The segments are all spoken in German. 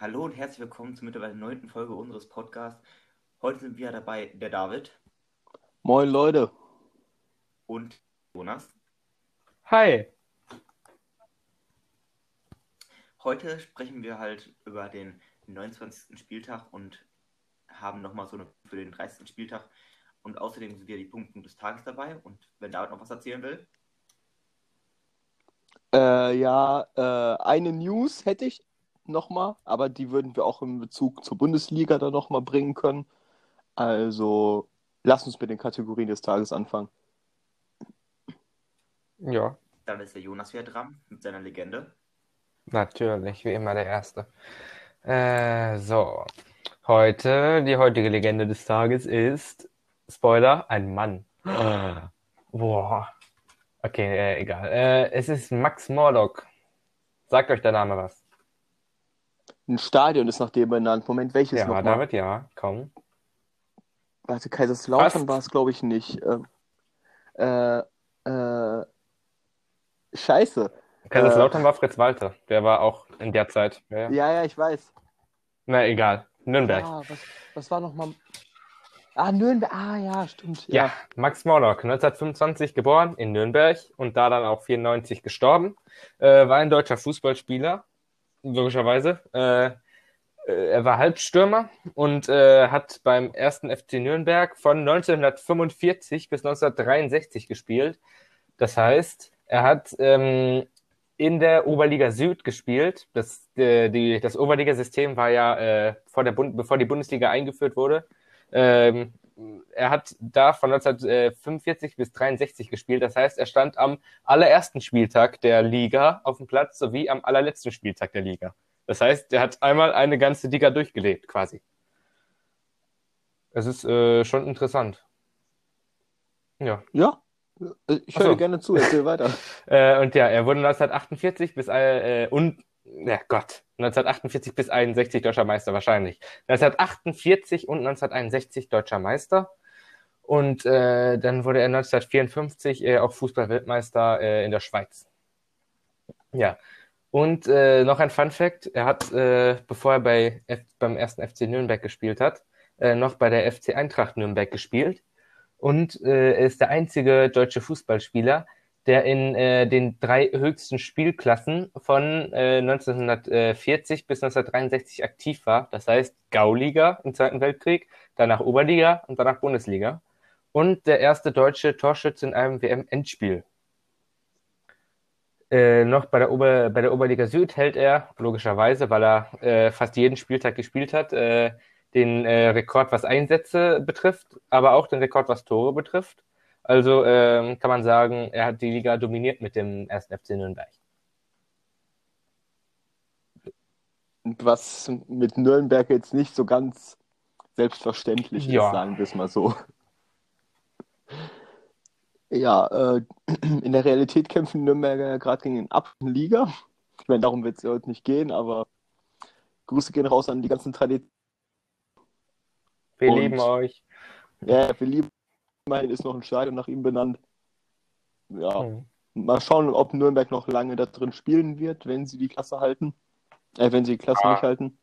Hallo und herzlich willkommen zur mittlerweile neunten Folge unseres Podcasts. Heute sind wir dabei der David Moin Leute. und Jonas. Hi. Heute sprechen wir halt über den 29. Spieltag und haben nochmal so eine für den 30. Spieltag. Und außerdem sind wir die Punkte des Tages dabei. Und wenn David noch was erzählen will, Äh, ja, äh, eine News hätte ich nochmal, aber die würden wir auch in Bezug zur Bundesliga dann nochmal bringen können. Also, lass uns mit den Kategorien des Tages anfangen. Ja, dann ist der Jonas wieder dran mit seiner Legende. natürlich, wie immer der Erste. Äh, so. Heute, die heutige Legende des Tages ist, Spoiler, ein Mann. Ah, Boah. Okay, äh, egal. Äh, es ist Max Morlock. Sagt euch der Name was? Ein Stadion ist nach dem benannt. Moment, welches Ja, nochmal? David, ja, komm. Warte, Kaiserslautern war es, glaube ich, nicht. Ähm, äh, äh, Scheiße. Kaiserslautern war Fritz Walter. Der war auch in der Zeit. Ja, ja. Ja, ja, ich weiß. Na, egal. Nürnberg. Ah, was, was war nochmal? Ah, Nürnberg. Ah, ja, stimmt. Ja, Max Morlock, 1925 geboren in Nürnberg und da dann auch 94 gestorben. Äh, war ein deutscher Fußballspieler, logischerweise. Äh, äh, er war Halbstürmer und äh, hat beim ersten FC Nürnberg von 1945 bis 1963 gespielt. Das heißt, er hat ähm, in der Oberliga Süd gespielt. Das, äh, die, das Oberligasystem war ja, äh, vor der Bund bevor die Bundesliga eingeführt wurde. Ähm, er hat da von 1945 bis 63 gespielt. Das heißt, er stand am allerersten Spieltag der Liga auf dem Platz sowie am allerletzten Spieltag der Liga. Das heißt, er hat einmal eine ganze Liga durchgelebt, quasi. Es ist äh, schon interessant. Ja. Ja, äh, ich so. höre dir gerne zu, erzähl weiter. Äh, und ja, er wurde 1948 bis äh, und ja Gott, 1948 bis 61 deutscher Meister wahrscheinlich. 1948 und 1961 deutscher Meister. Und äh, dann wurde er 1954 äh, auch Fußball-Weltmeister äh, in der Schweiz. Ja. Und äh, noch ein Fun Fact: Er hat, äh, bevor er bei F beim ersten FC Nürnberg gespielt hat, äh, noch bei der FC Eintracht Nürnberg gespielt. Und äh, er ist der einzige deutsche Fußballspieler, der in äh, den drei höchsten Spielklassen von äh, 1940 bis 1963 aktiv war. Das heißt Gauliga im Zweiten Weltkrieg, danach Oberliga und danach Bundesliga. Und der erste deutsche Torschütze in einem WM-Endspiel. Äh, noch bei der, Ober bei der Oberliga Süd hält er, logischerweise, weil er äh, fast jeden Spieltag gespielt hat, äh, den äh, Rekord, was Einsätze betrifft, aber auch den Rekord, was Tore betrifft. Also ähm, kann man sagen, er hat die Liga dominiert mit dem ersten FC Nürnberg. was mit Nürnberg jetzt nicht so ganz selbstverständlich Ja. ist, sagen wir es mal so. Ja, äh, in der Realität kämpfen Nürnberger ja gerade gegen den Ab Liga. Ich meine, darum wird es ja heute nicht gehen, aber Grüße gehen raus an die ganzen Traditionen. Wir Und- lieben euch. Ja, wir lieben immerhin ist noch ein Stadion nach ihm benannt. Ja, Mhm. mal schauen, ob Nürnberg noch lange da drin spielen wird, wenn sie die Klasse halten. Äh, wenn sie die Klasse Ah. nicht halten.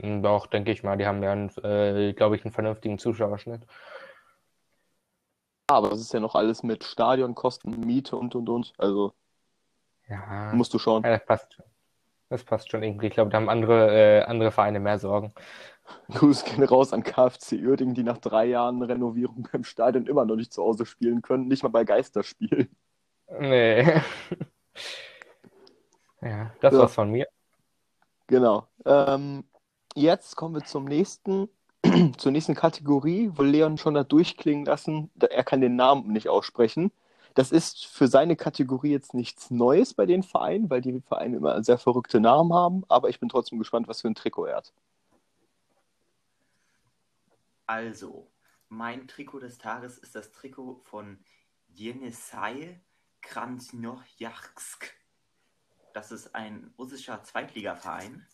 Hm, Doch, denke ich mal. Die haben ja, einen, äh, glaube ich, einen vernünftigen Zuschauerschnitt. Aber es ist ja noch alles mit Stadionkosten, Miete und und und. Also Ja, musst du schauen. ja das passt schon. Das passt schon irgendwie. Ich glaube, da haben andere, äh, andere Vereine mehr Sorgen. Grüße gehen raus an KfC Uerdingen, die nach drei Jahren Renovierung beim Stadion immer noch nicht zu Hause spielen können, nicht mal bei Geisterspielen. Nee. Ja, das Ja. war's von mir. Genau. Ähm, jetzt kommen wir zum nächsten, zur nächsten Kategorie, wo Leon schon da durchklingen lassen, er kann den Namen nicht aussprechen. Das ist für seine Kategorie jetzt nichts Neues bei den Vereinen, weil die Vereine immer sehr verrückte Namen haben, aber ich bin trotzdem gespannt, was für ein Trikot er hat. Also, mein Trikot des Tages ist das Trikot von Jenisei Krasnojarsk. Das ist ein russischer Zweitligaverein.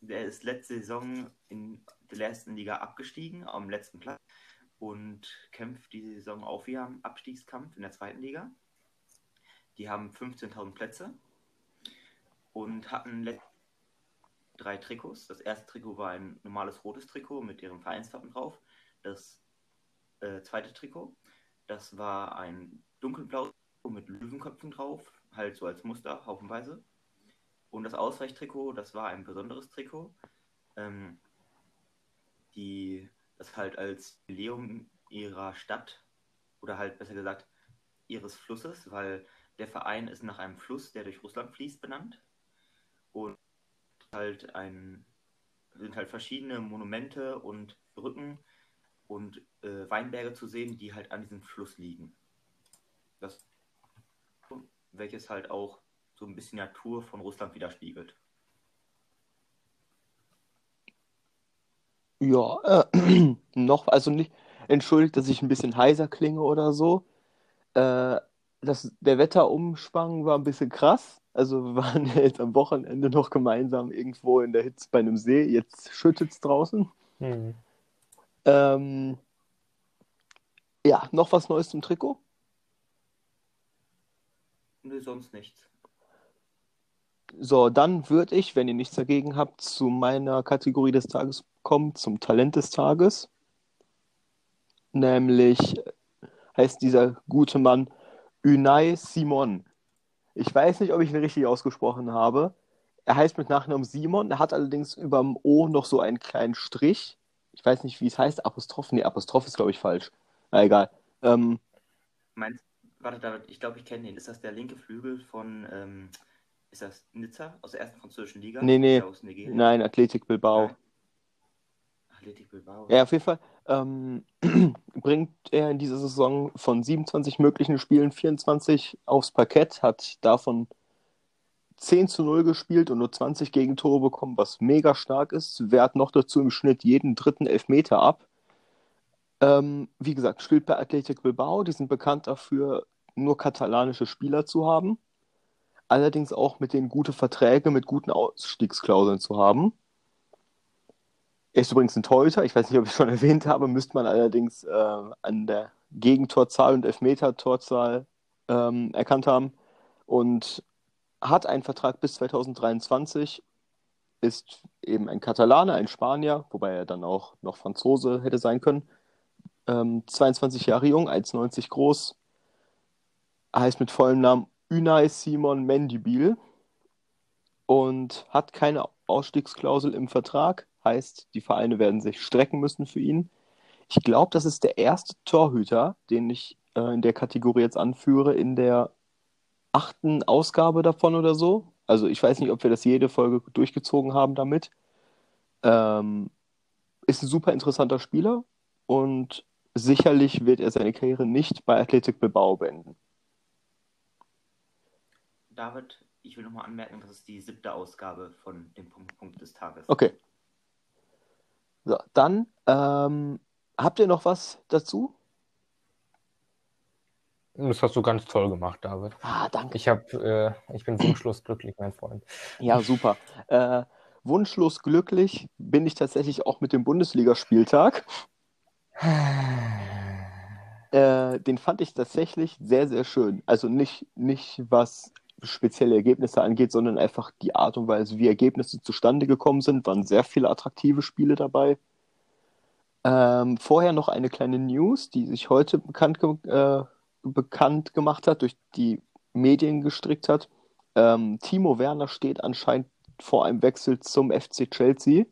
Der ist letzte Saison in der ersten Liga abgestiegen, am letzten Platz. Und kämpft diese Saison auch wieder im Abstiegskampf in der zweiten Liga. Die haben 15.000 Plätze und hatten drei Trikots. Das erste Trikot war ein normales rotes Trikot mit deren Vereinswappen drauf. Das äh, zweite Trikot, das war ein dunkelblaues Trikot mit Löwenköpfen drauf, halt so als Muster, haufenweise. Und das Ausweichtrikot, das war ein besonderes Trikot, ähm, die das halt als Jubiläum ihrer Stadt oder halt besser gesagt ihres Flusses, weil der Verein ist nach einem Fluss, der durch Russland fließt, benannt. Und halt ein sind halt verschiedene Monumente und Brücken und äh, Weinberge zu sehen, die halt an diesem Fluss liegen. Das welches halt auch so ein bisschen Natur von Russland widerspiegelt. Ja, äh, noch, also nicht, entschuldigt, dass ich ein bisschen heiser klinge oder so. Äh, das, der Wetterumschwang war ein bisschen krass. Also wir waren ja jetzt am Wochenende noch gemeinsam irgendwo in der Hitze bei einem See. Jetzt schüttet es draußen. Hm. Ähm, ja, noch was Neues zum Trikot? Nö, sonst nichts. So, dann würde ich, wenn ihr nichts dagegen habt, zu meiner Kategorie des Tages kommen, zum Talent des Tages. Nämlich heißt dieser gute Mann Unai Simon. Ich weiß nicht, ob ich ihn richtig ausgesprochen habe. Er heißt mit Nachnamen Simon. Er hat allerdings über dem O noch so einen kleinen Strich. Ich weiß nicht, wie es heißt. Apostroph. Nee, Apostroph ist, glaube ich, falsch. Na egal. Ähm, Meinst, warte, David, ich glaube, ich kenne ihn. Ist das der linke Flügel von, ähm, ist das Nizza aus der ersten französischen Liga? Nee, nee. Nein, Athletic Bilbao. Nein. Athletic Bilbao. Ja, auf jeden Fall ähm, bringt er in dieser Saison von 27 möglichen Spielen 24 aufs Parkett, hat davon 10 zu 0 gespielt und nur 20 Gegentore bekommen, was mega stark ist. Wehrt noch dazu im Schnitt jeden dritten Elfmeter ab. Ähm, wie gesagt, spielt bei Athletic Bilbao. Die sind bekannt dafür, nur katalanische Spieler zu haben. Allerdings auch mit denen gute Verträge mit guten Ausstiegsklauseln zu haben. Er ist übrigens ein Torhüter. Ich weiß nicht, ob ich schon erwähnt habe. Müsste man allerdings äh, an der Gegentorzahl und Elfmeter-Torzahl ähm, erkannt haben. Und hat einen Vertrag bis 2023. Ist eben ein Katalaner, ein Spanier, wobei er dann auch noch Franzose hätte sein können. Ähm, 22 Jahre jung, 1,90 groß. Heißt mit vollem Namen Unai Simon Mendibil und hat keine Ausstiegsklausel im Vertrag. Heißt, die Vereine werden sich strecken müssen für ihn. Ich glaube, das ist der erste Torhüter, den ich äh, in der Kategorie jetzt anführe, in der achten Ausgabe davon oder so. Also ich weiß nicht, ob wir das jede Folge durchgezogen haben damit. Ähm, ist ein super interessanter Spieler und sicherlich wird er seine Karriere nicht bei Athletic Bilbao beenden. David, ich will nochmal anmerken, das ist die siebte Ausgabe von dem Punkt, Punkt des Tages. Okay. So, dann ähm, habt ihr noch was dazu? Das hast du ganz toll gemacht, David. Ah, danke. Ich, hab, äh, ich bin wunschlos glücklich, mein Freund. Ja, super. Äh, wunschlos glücklich bin ich tatsächlich auch mit dem Bundesligaspieltag. Äh, den fand ich tatsächlich sehr, sehr schön. Also nicht, nicht was spezielle Ergebnisse angeht, sondern einfach die Art und Weise, wie Ergebnisse zustande gekommen sind. Waren sehr viele attraktive Spiele dabei. Ähm, vorher noch eine kleine News, die sich heute bekannt, ge äh, bekannt gemacht hat, durch die Medien gestrickt hat. Ähm, Timo Werner steht anscheinend vor einem Wechsel zum FC Chelsea.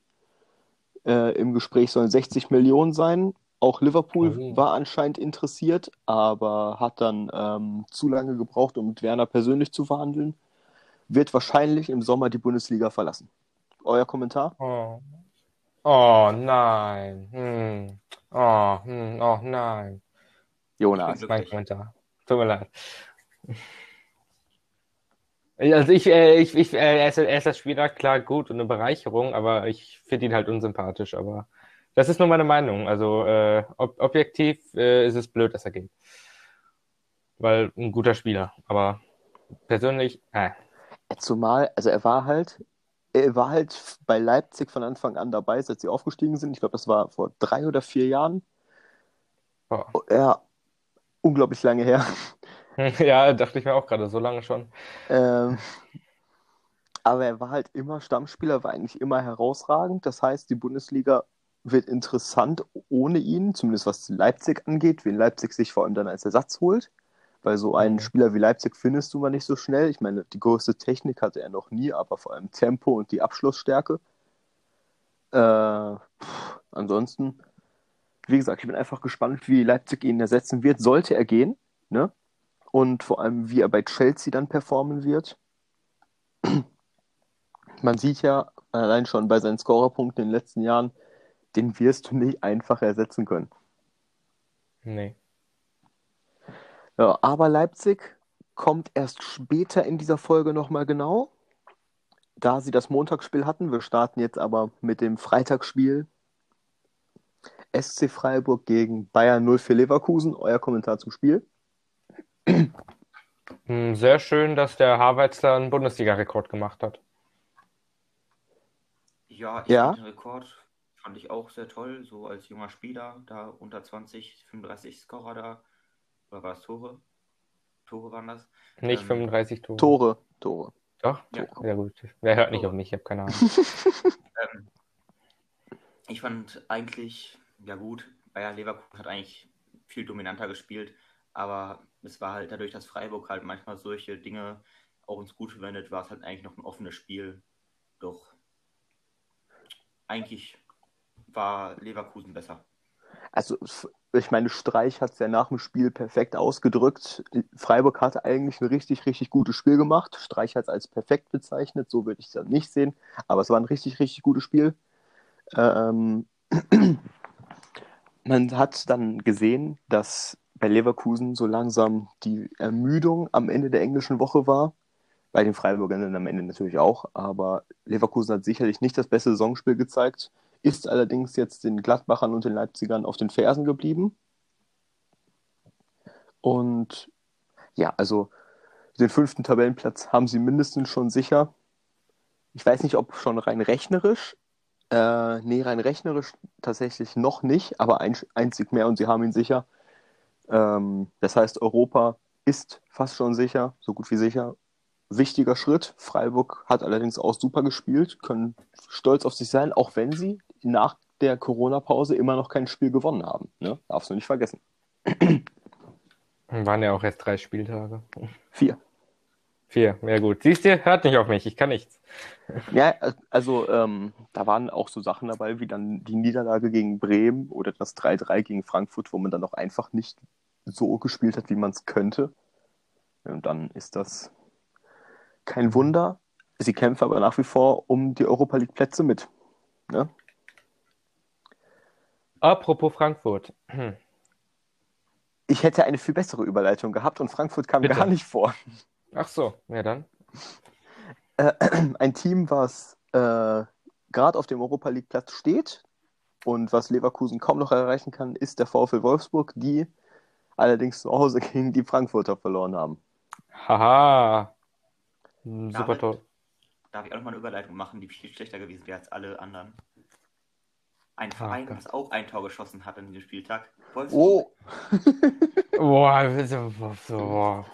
Äh, Im Gespräch sollen 60 Millionen sein. Auch Liverpool Oh. war anscheinend interessiert, aber hat dann ähm, zu lange gebraucht, um mit Werner persönlich zu verhandeln. Wird wahrscheinlich im Sommer die Bundesliga verlassen. Euer Kommentar? Oh, oh nein. Hm. Oh, hm. oh nein. Jonas. Mein. Kommentar. Tut mir leid. Also ich, äh, ich, ich äh, er, ist, er ist als Spieler klar gut und eine Bereicherung, aber ich finde ihn halt unsympathisch. Aber das ist nur meine Meinung. Also äh, ob, objektiv äh, ist es blöd, dass er geht. Weil ein guter Spieler. Aber persönlich, äh. Zumal, also er war halt, er war halt bei Leipzig von Anfang an dabei, seit sie aufgestiegen sind. Ich glaube, das war vor drei oder vier Jahren. Boah. Ja, unglaublich lange her. Ja, dachte ich mir auch gerade, so lange schon. Ähm, aber er war halt immer Stammspieler, war eigentlich immer herausragend. Das heißt, die Bundesliga wird interessant ohne ihn, zumindest was Leipzig angeht, wen Leipzig sich vor allem dann als Ersatz holt. Weil so einen Mhm. Spieler wie Leipzig findest du mal nicht so schnell. Ich meine, die größte Technik hatte er noch nie, aber vor allem Tempo und die Abschlussstärke. Äh, pff, ansonsten, wie gesagt, ich bin einfach gespannt, wie Leipzig ihn ersetzen wird. Sollte er gehen, ne? Und vor allem, wie er bei Chelsea dann performen wird. Man sieht ja allein schon bei seinen Scorerpunkten in den letzten Jahren, den wirst du nicht einfach ersetzen können. Nee. Ja, aber Leipzig kommt erst später in dieser Folge nochmal genau, da sie das Montagsspiel hatten. Wir starten jetzt aber mit dem Freitagsspiel. SC Freiburg gegen Bayern 04 Leverkusen. Euer Kommentar zum Spiel. Hm, Sehr schön, dass der da einen Bundesliga-Rekord gemacht hat. Ja, ich Ja. fand den Rekord fand ich auch sehr toll, so als junger Spieler, da unter 20, 35 Scorer da. Oder war es Tore? Tore waren das? Nicht Ähm, 35 Tore. Tore. Tore. Doch? Ja. Sehr gut. Wer hört nicht Tore. auf mich? Ich habe keine Ahnung. Ähm, ich fand eigentlich, ja gut, Bayer Leverkusen hat eigentlich viel dominanter gespielt, aber es war halt dadurch, dass Freiburg halt manchmal solche Dinge auch ins Gute wendet, war es halt eigentlich noch ein offenes Spiel. Doch eigentlich war Leverkusen besser. Also, ich meine, Streich hat es ja nach dem Spiel perfekt ausgedrückt. Freiburg hatte eigentlich ein richtig, richtig gutes Spiel gemacht. Streich hat es als perfekt bezeichnet, so würde ich es dann nicht sehen. Aber es war ein richtig, richtig gutes Spiel. Ähm, man hat dann gesehen, dass bei Leverkusen so langsam die Ermüdung am Ende der englischen Woche war. Bei den Freiburgern am Ende natürlich auch. Aber Leverkusen hat sicherlich nicht das beste Saisonspiel gezeigt ist allerdings jetzt den Gladbachern und den Leipzigern auf den Fersen geblieben. Und ja, also den fünften Tabellenplatz haben sie mindestens schon sicher. Ich weiß nicht, ob schon rein rechnerisch. Äh, nee, rein rechnerisch tatsächlich noch nicht, aber ein, einzig mehr und sie haben ihn sicher. Ähm, das heißt, Europa ist fast schon sicher, so gut wie sicher. Wichtiger Schritt. Freiburg hat allerdings auch super gespielt, können stolz auf sich sein, auch wenn sie nach der Corona-Pause immer noch kein Spiel gewonnen haben. Ne? Darfst du nicht vergessen. Waren ja auch erst drei Spieltage. Vier. Vier, ja gut. Siehst du, hört nicht auf mich, ich kann nichts. Ja, also ähm, da waren auch so Sachen dabei, wie dann die Niederlage gegen Bremen oder das 3-3 gegen Frankfurt, wo man dann auch einfach nicht so gespielt hat, wie man es könnte. Und dann ist das kein Wunder. Sie kämpfen aber nach wie vor um die Europa League Plätze mit. Ne? Apropos Frankfurt. Ich hätte eine viel bessere Überleitung gehabt und Frankfurt kam Bitte. gar nicht vor. Ach so, ja dann. Äh, ein Team, was äh, gerade auf dem Europa League Platz steht und was Leverkusen kaum noch erreichen kann, ist der VfL Wolfsburg, die allerdings zu Hause gegen die Frankfurter verloren haben. Haha. Hm, Super David, toll. Darf ich auch nochmal eine Überleitung machen, die viel schlechter gewesen wäre als alle anderen? Ein Verein, Gott. das auch ein Tor geschossen hat an diesem Spieltag. Wolfsburg. Oh, Boah, so, so,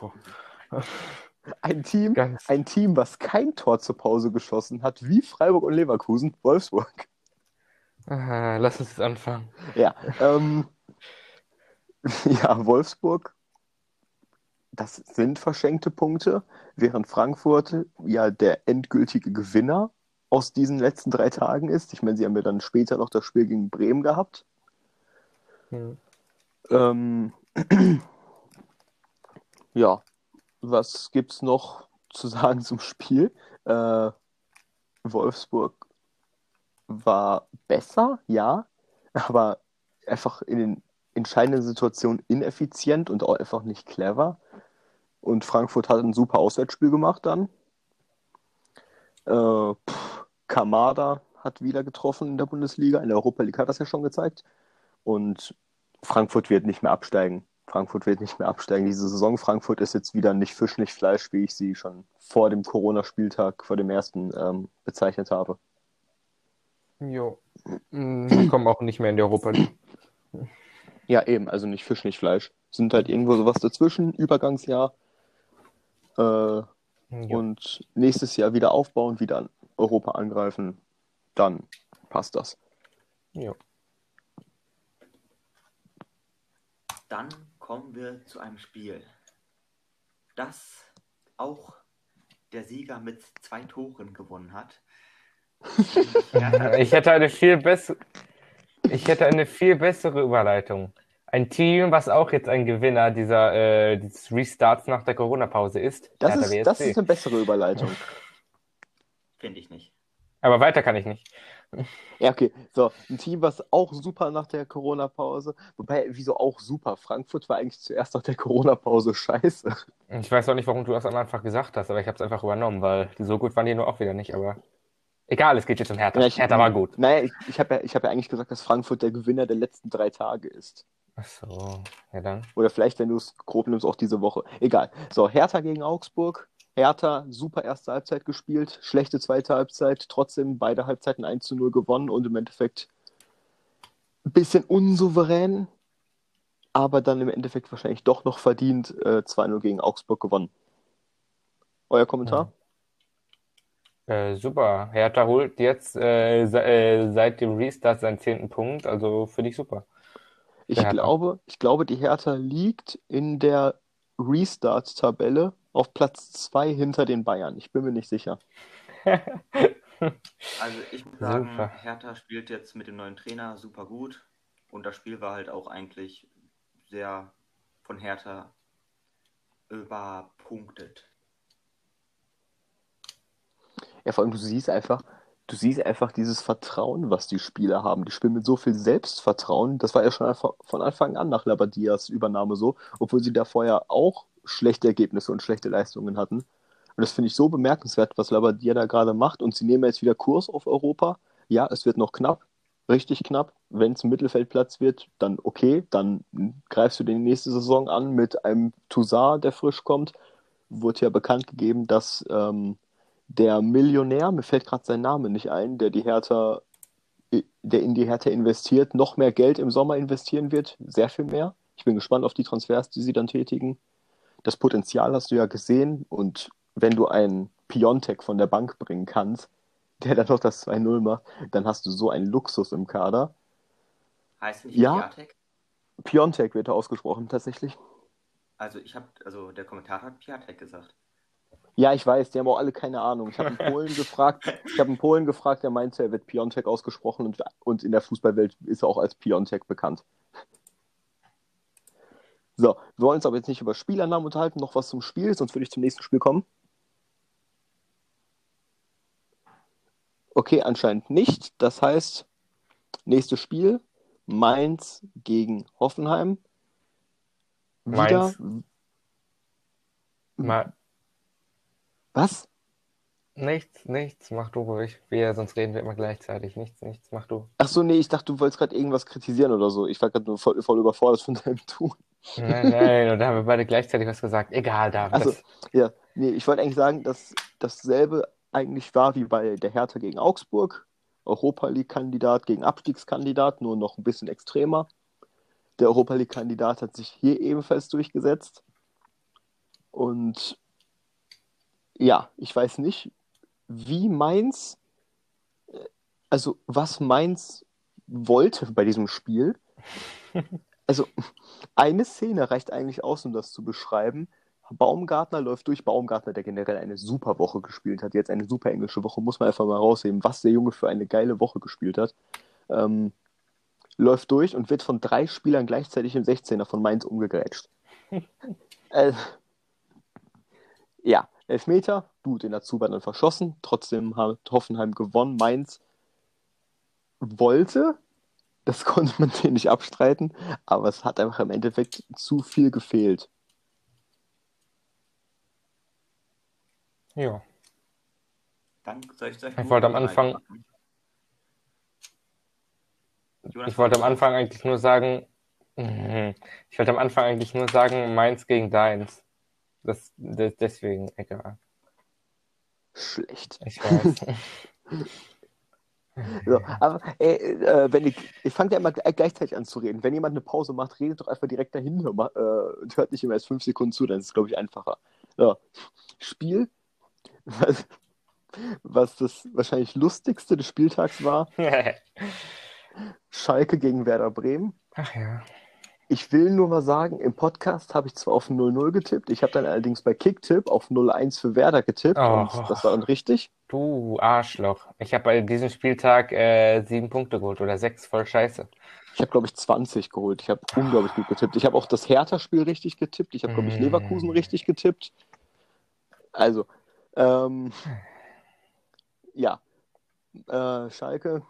ein Team, ein Team, was kein Tor zur Pause geschossen hat, wie Freiburg und Leverkusen, Wolfsburg. Ah, lass uns jetzt anfangen. Ja, ähm, ja, Wolfsburg, das sind verschenkte Punkte, während Frankfurt ja der endgültige Gewinner aus diesen letzten drei Tagen ist. Ich meine, sie haben ja dann später noch das Spiel gegen Bremen gehabt. Hm. Ähm, ja, was gibt's noch zu sagen zum Spiel? Äh, Wolfsburg war besser, ja, aber einfach in den entscheidenden Situationen ineffizient und auch einfach nicht clever. Und Frankfurt hat ein super Auswärtsspiel gemacht dann. Äh, pff, Kamada hat wieder getroffen in der Bundesliga. In der Europa League hat das ja schon gezeigt. Und Frankfurt wird nicht mehr absteigen. Frankfurt wird nicht mehr absteigen diese Saison. Frankfurt ist jetzt wieder nicht Fisch, nicht Fleisch, wie ich sie schon vor dem Corona-Spieltag, vor dem ersten, ähm, bezeichnet habe. Jo. Hm, Die kommen auch nicht mehr in die Europa League. Ja, eben, also nicht Fisch, nicht Fleisch. Sind halt irgendwo sowas dazwischen, Übergangsjahr. Äh, Ja. und nächstes Jahr wieder aufbauen, wieder an Europa angreifen, dann passt das. Ja. Dann kommen wir zu einem Spiel, das auch der Sieger mit zwei Toren gewonnen hat. Ich hätte eine viel bessere, ich hätte eine viel bessere Überleitung. Ein Team, was auch jetzt ein Gewinner dieser äh, dieses Restarts nach der Corona-Pause ist. Das ist, das ist eine bessere Überleitung. Finde ich nicht. Aber weiter kann ich nicht. Ja, okay. So, ein Team, was auch super nach der Corona-Pause. Wobei, wieso auch super? Frankfurt war eigentlich zuerst nach der Corona-Pause scheiße. Ich weiß auch nicht, warum du das am Anfang gesagt hast, aber ich habe es einfach übernommen, weil so gut waren die nur auch wieder nicht. Aber egal, es geht jetzt um Hertha. Ja, ich- Hertha war gut. Naja, ich, ich habe ja, ich hab ja eigentlich gesagt, dass Frankfurt der Gewinner der letzten drei Tage ist. Ach so, ja dann. Oder vielleicht, wenn du es grob nimmst, auch diese Woche. Egal. So, Hertha gegen Augsburg. Hertha, super erste Halbzeit gespielt, schlechte zweite Halbzeit, trotzdem beide Halbzeiten 1 zu 0 gewonnen und im Endeffekt ein bisschen unsouverän, aber dann im Endeffekt wahrscheinlich doch noch verdient äh, 2-0 gegen Augsburg gewonnen. Euer Kommentar? Äh, super. Hertha holt jetzt äh, se äh, seit dem Restart seinen zehnten Punkt, also finde ich super. Ich glaube, ich glaube, die Hertha liegt in der Restart-Tabelle auf Platz 2 hinter den Bayern. Ich bin mir nicht sicher. Also ich muss sagen, Super. Hertha spielt jetzt mit dem neuen Trainer super gut. Und das Spiel war halt auch eigentlich sehr von Hertha überpunktet. Ja, vor allem, du siehst einfach, du siehst einfach dieses Vertrauen, was die Spieler haben. Die spielen mit so viel Selbstvertrauen. Das war ja schon einfach von Anfang an nach Labadias Übernahme so, obwohl sie da vorher auch schlechte Ergebnisse und schlechte Leistungen hatten. Und das finde ich so bemerkenswert, was Labadia da gerade macht. Und sie nehmen jetzt wieder Kurs auf Europa. Ja, es wird noch knapp, richtig knapp. Wenn es Mittelfeldplatz wird, dann okay. Dann greifst du die nächste Saison an mit einem Toussaint, der frisch kommt. Wurde ja bekannt gegeben, dass ähm, der Millionär, mir fällt gerade sein Name nicht ein, der die Hertha, der in die Hertha investiert, noch mehr Geld im Sommer investieren wird, sehr viel mehr. Ich bin gespannt auf die Transfers, die sie dann tätigen. Das Potenzial hast du ja gesehen und wenn du einen Piontek von der Bank bringen kannst, der dann noch das 2-0 macht, dann hast du so einen Luxus im Kader. Heißt nicht Ja. Piatek? Piontek wird da ausgesprochen, tatsächlich. Also ich habe, also der Kommentator hat Piatek gesagt. Ja, ich weiß, die haben auch alle keine Ahnung. Ich habe einen Polen gefragt, ich habe einen Polen gefragt, der meinte, er wird Piontek ausgesprochen und, und in der Fußballwelt ist er auch als Piontek bekannt. So, wir wollen uns aber jetzt nicht über Spielernamen unterhalten, noch was zum Spiel, sonst würde ich zum nächsten Spiel kommen. Okay, anscheinend nicht. Das heißt, nächstes Spiel, Mainz gegen Hoffenheim. Wieder. Mainz. Was? nichts, nichts, mach du ruhig. Wir, sonst reden wir immer gleichzeitig. Nichts, nichts, mach du. Ach so, nee, ich dachte, du wolltest gerade irgendwas kritisieren oder so. Ich war gerade nur voll, voll überfordert von deinem Tun. Nein, nein, und da haben wir beide gleichzeitig was gesagt. Egal, David. Also, ja, nee, ich wollte eigentlich sagen, dass dasselbe eigentlich war wie bei der Hertha gegen Augsburg. Europa League-Kandidat gegen Abstiegskandidat, nur noch ein bisschen extremer. Der Europa League-Kandidat hat sich hier ebenfalls durchgesetzt. Und ja, ich weiß nicht, wie Mainz, äh, also was Mainz wollte bei diesem Spiel. Also eine Szene reicht eigentlich aus, um das zu beschreiben. Baumgartner läuft durch. Baumgartner, der generell eine super Woche gespielt hat. Jetzt eine super englische Woche, muss man einfach mal rausheben, was der Junge für eine geile Woche gespielt hat. Ähm, läuft durch und wird von drei Spielern gleichzeitig im 16er von Mainz umgegrätscht. äh, ja, Elfmeter, gut, den hat Zuber dann verschossen. Trotzdem hat Hoffenheim gewonnen. Mainz wollte, das konnte man denen nicht abstreiten, aber es hat einfach im Endeffekt zu viel gefehlt. ja. Dann soll ich, soll Ich wollte am Anfang- Ich wollte am Anfang eigentlich nur sagen, mhm. ich wollte am Anfang eigentlich nur sagen, meins gegen deins. Das, das deswegen, egal. Schlecht. Ich weiß. So, aber äh, äh, wenn ich, ich fange ja immer gl- gleichzeitig an zu reden. Wenn jemand eine Pause macht, redet doch einfach direkt dahin äh, und hört nicht immer erst fünf Sekunden zu, dann ist es, glaube ich, einfacher. So. Spiel was, was das wahrscheinlich lustigste des Spieltags war. Schalke gegen Werder Bremen. Ach ja. Ich will nur mal sagen, im Podcast habe ich zwar auf 0-0 getippt, ich habe dann allerdings bei Kicktipp auf 0-1 für Werder getippt Oh. und das war dann richtig. Du Arschloch. Ich habe bei diesem Spieltag äh, sieben Punkte geholt oder sechs, voll scheiße. Ich habe, glaube ich, 20 geholt. Ich habe unglaublich gut getippt. Ich habe auch das Hertha-Spiel richtig getippt. Ich habe, glaube ich, Mm. Leverkusen richtig getippt. Also, ähm, ja, äh, Schalke,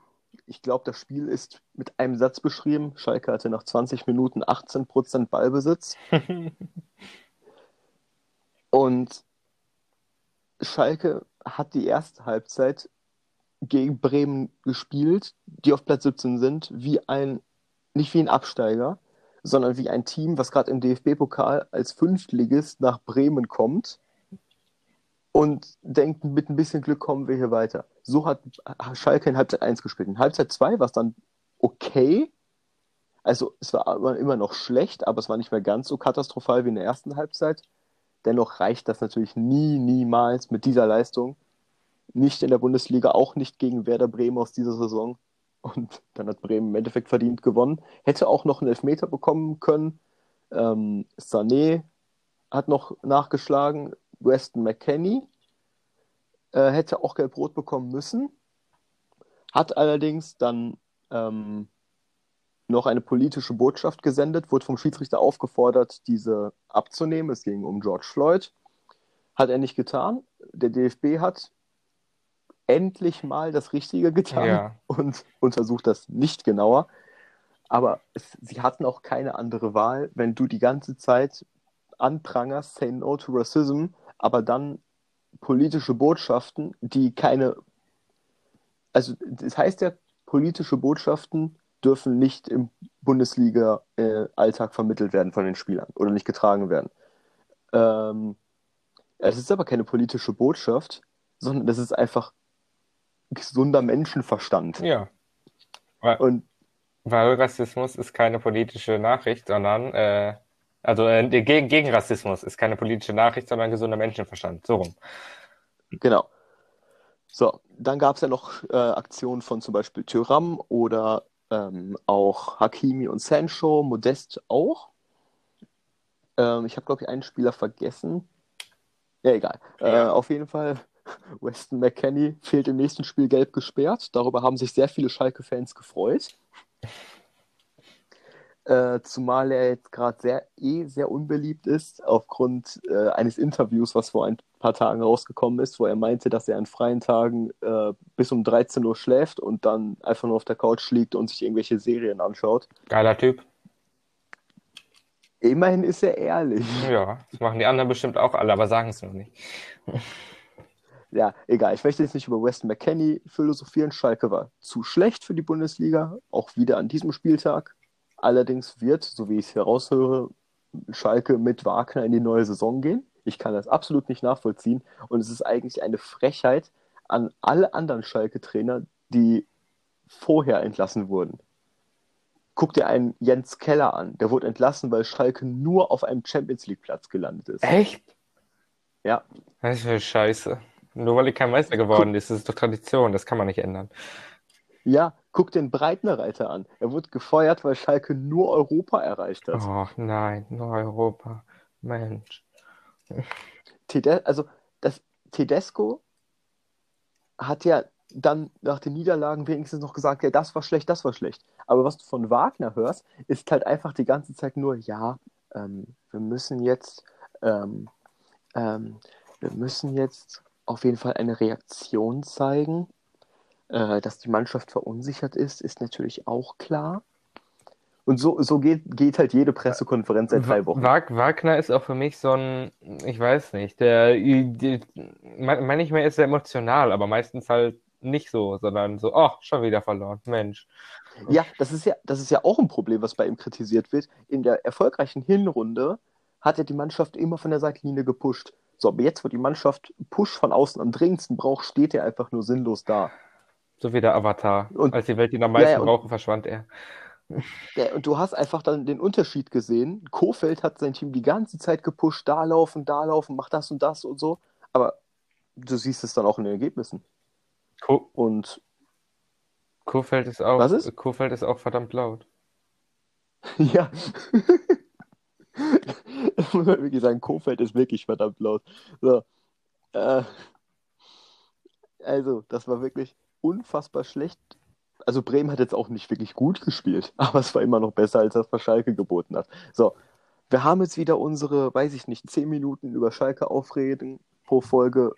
ich glaube, das Spiel ist mit einem Satz beschrieben. Schalke hatte nach 20 Minuten 18% Ballbesitz. Und Schalke hat die erste Halbzeit gegen Bremen gespielt, die auf Platz 17 sind, wie ein, nicht wie ein Absteiger, sondern wie ein Team, was gerade im DFB-Pokal als Fünftligist nach Bremen kommt und denkt, mit ein bisschen Glück kommen wir hier weiter. So hat Schalke in Halbzeit 1 gespielt. In Halbzeit 2 war es dann okay. Also es war immer noch schlecht, aber es war nicht mehr ganz so katastrophal wie in der ersten Halbzeit. Dennoch reicht das natürlich nie, niemals mit dieser Leistung. Nicht in der Bundesliga, auch nicht gegen Werder Bremen aus dieser Saison. Und dann hat Bremen im Endeffekt verdient gewonnen. Hätte auch noch einen Elfmeter bekommen können. Ähm, Sané hat noch nachgeschlagen. Weston McKenney äh, hätte auch gelb-rot bekommen müssen. Hat allerdings dann ähm, noch eine politische Botschaft gesendet, wurde vom Schiedsrichter aufgefordert, diese abzunehmen. Es ging um George Floyd. Hat er nicht getan. Der DFB hat endlich mal das Richtige getan Ja. und untersucht das nicht genauer. Aber es, sie hatten auch keine andere Wahl, wenn du die ganze Zeit anprangerst, say no to racism, aber dann politische Botschaften, die keine, also das heißt ja, politische Botschaften dürfen nicht im Bundesliga-Alltag vermittelt werden von den Spielern oder nicht getragen werden. Ähm, es ist aber keine politische Botschaft, sondern das ist einfach gesunder Menschenverstand. Ja. Und Weil Rassismus ist keine politische Nachricht, sondern, äh, also äh, gegen, gegen Rassismus ist keine politische Nachricht, sondern gesunder Menschenverstand. So rum. Genau. So, dann gab es ja noch äh, Aktionen von zum Beispiel Thuram oder ähm, auch Hakimi und Sancho, Modest auch. Ähm, ich habe, glaube ich, einen Spieler vergessen. Ja, egal. Äh, Ja. auf jeden Fall, Weston McKenney fehlt im nächsten Spiel gelb gesperrt. Darüber haben sich sehr viele Schalke-Fans gefreut. Äh, zumal er jetzt gerade sehr, eh sehr unbeliebt ist, aufgrund äh, eines Interviews, was vor ein paar Tagen rausgekommen ist, wo er meinte, dass er an freien Tagen äh, bis um 13 Uhr schläft und dann einfach nur auf der Couch liegt und sich irgendwelche Serien anschaut. Geiler Typ. Immerhin ist er ehrlich. Ja, das machen die anderen bestimmt auch alle, aber sagen es noch nicht. Ja, egal. Ich möchte jetzt nicht über Weston McKenney philosophieren. Schalke war zu schlecht für die Bundesliga, auch wieder an diesem Spieltag. Allerdings wird, so wie ich es heraushöre, Schalke mit Wagner in die neue Saison gehen. Ich kann das absolut nicht nachvollziehen. Und es ist eigentlich eine Frechheit an alle anderen Schalke-Trainer, die vorher entlassen wurden. Guck dir einen Jens Keller an. Der wurde entlassen, weil Schalke nur auf einem Champions League-Platz gelandet ist. Echt? Ja, Das ist für Scheiße. Nur weil ich kein Meister geworden ist, das ist doch Tradition, das kann man nicht ändern. Ja, guck den Breitnerreiter an. Er wurde gefeuert, weil Schalke nur Europa erreicht hat. Oh nein, nur Europa. Mensch. Tede also das Tedesco hat ja dann nach den Niederlagen wenigstens noch gesagt, ja, das war schlecht, das war schlecht. Aber was du von Wagner hörst, ist halt einfach die ganze Zeit nur, ja, ähm, wir müssen jetzt, ähm, ähm, wir müssen jetzt auf jeden Fall eine Reaktion zeigen. Äh, dass die Mannschaft verunsichert ist, ist natürlich auch klar. Und so, so geht, geht halt jede Pressekonferenz seit drei Wochen. Wag Wagner ist auch für mich so ein, ich weiß nicht, der, der manchmal ist er emotional, aber meistens halt nicht so, sondern so, oh, schon wieder verloren, Mensch. Ja, das ist ja, das ist ja auch ein Problem, was bei ihm kritisiert wird. In der erfolgreichen Hinrunde hat er die Mannschaft immer von der Seitenlinie gepusht. So, aber jetzt, wo die Mannschaft Push von außen am dringendsten braucht, steht er einfach nur sinnlos da. So wie der Avatar. Und- Als die Welt ihn am meisten Ja, ja, und- brauchte, verschwand er. Ja, und du hast einfach dann den Unterschied gesehen. Kofeld hat sein Team die ganze Zeit gepusht, da laufen, da laufen, mach das und das und so. Aber du siehst es dann auch in den Ergebnissen. Ko Und Kurfeld ist auch, Was ist? Kurfeld ist auch verdammt laut. ja, ich muss mal wirklich sagen, Kofeld ist wirklich verdammt laut. So. Äh, also, das war wirklich unfassbar schlecht. Also Bremen hat jetzt auch nicht wirklich gut gespielt, aber es war immer noch besser, als das, was Schalke geboten hat. So, wir haben jetzt wieder unsere, weiß ich nicht, 10 Minuten über Schalke aufreden pro Folge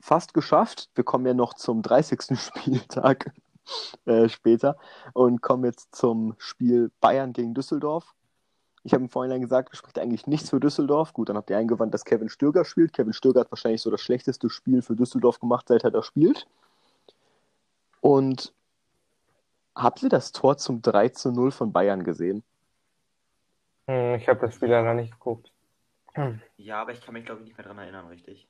fast geschafft. Wir kommen ja noch zum 30. Spieltag äh, später und kommen jetzt zum Spiel Bayern gegen Düsseldorf. Ich habe im Vorhinein gesagt, es spricht eigentlich nichts für Düsseldorf. Gut, dann habt ihr eingewandt, dass Kevin Stöger spielt. Kevin Stöger hat wahrscheinlich so das schlechteste Spiel für Düsseldorf gemacht, seit er da spielt. Und habt ihr das Tor zum 3 zu 0 von Bayern gesehen? Hm, ich habe das Spiel leider nicht geguckt. Hm. Ja, aber ich kann mich, glaube ich, nicht mehr dran erinnern, richtig.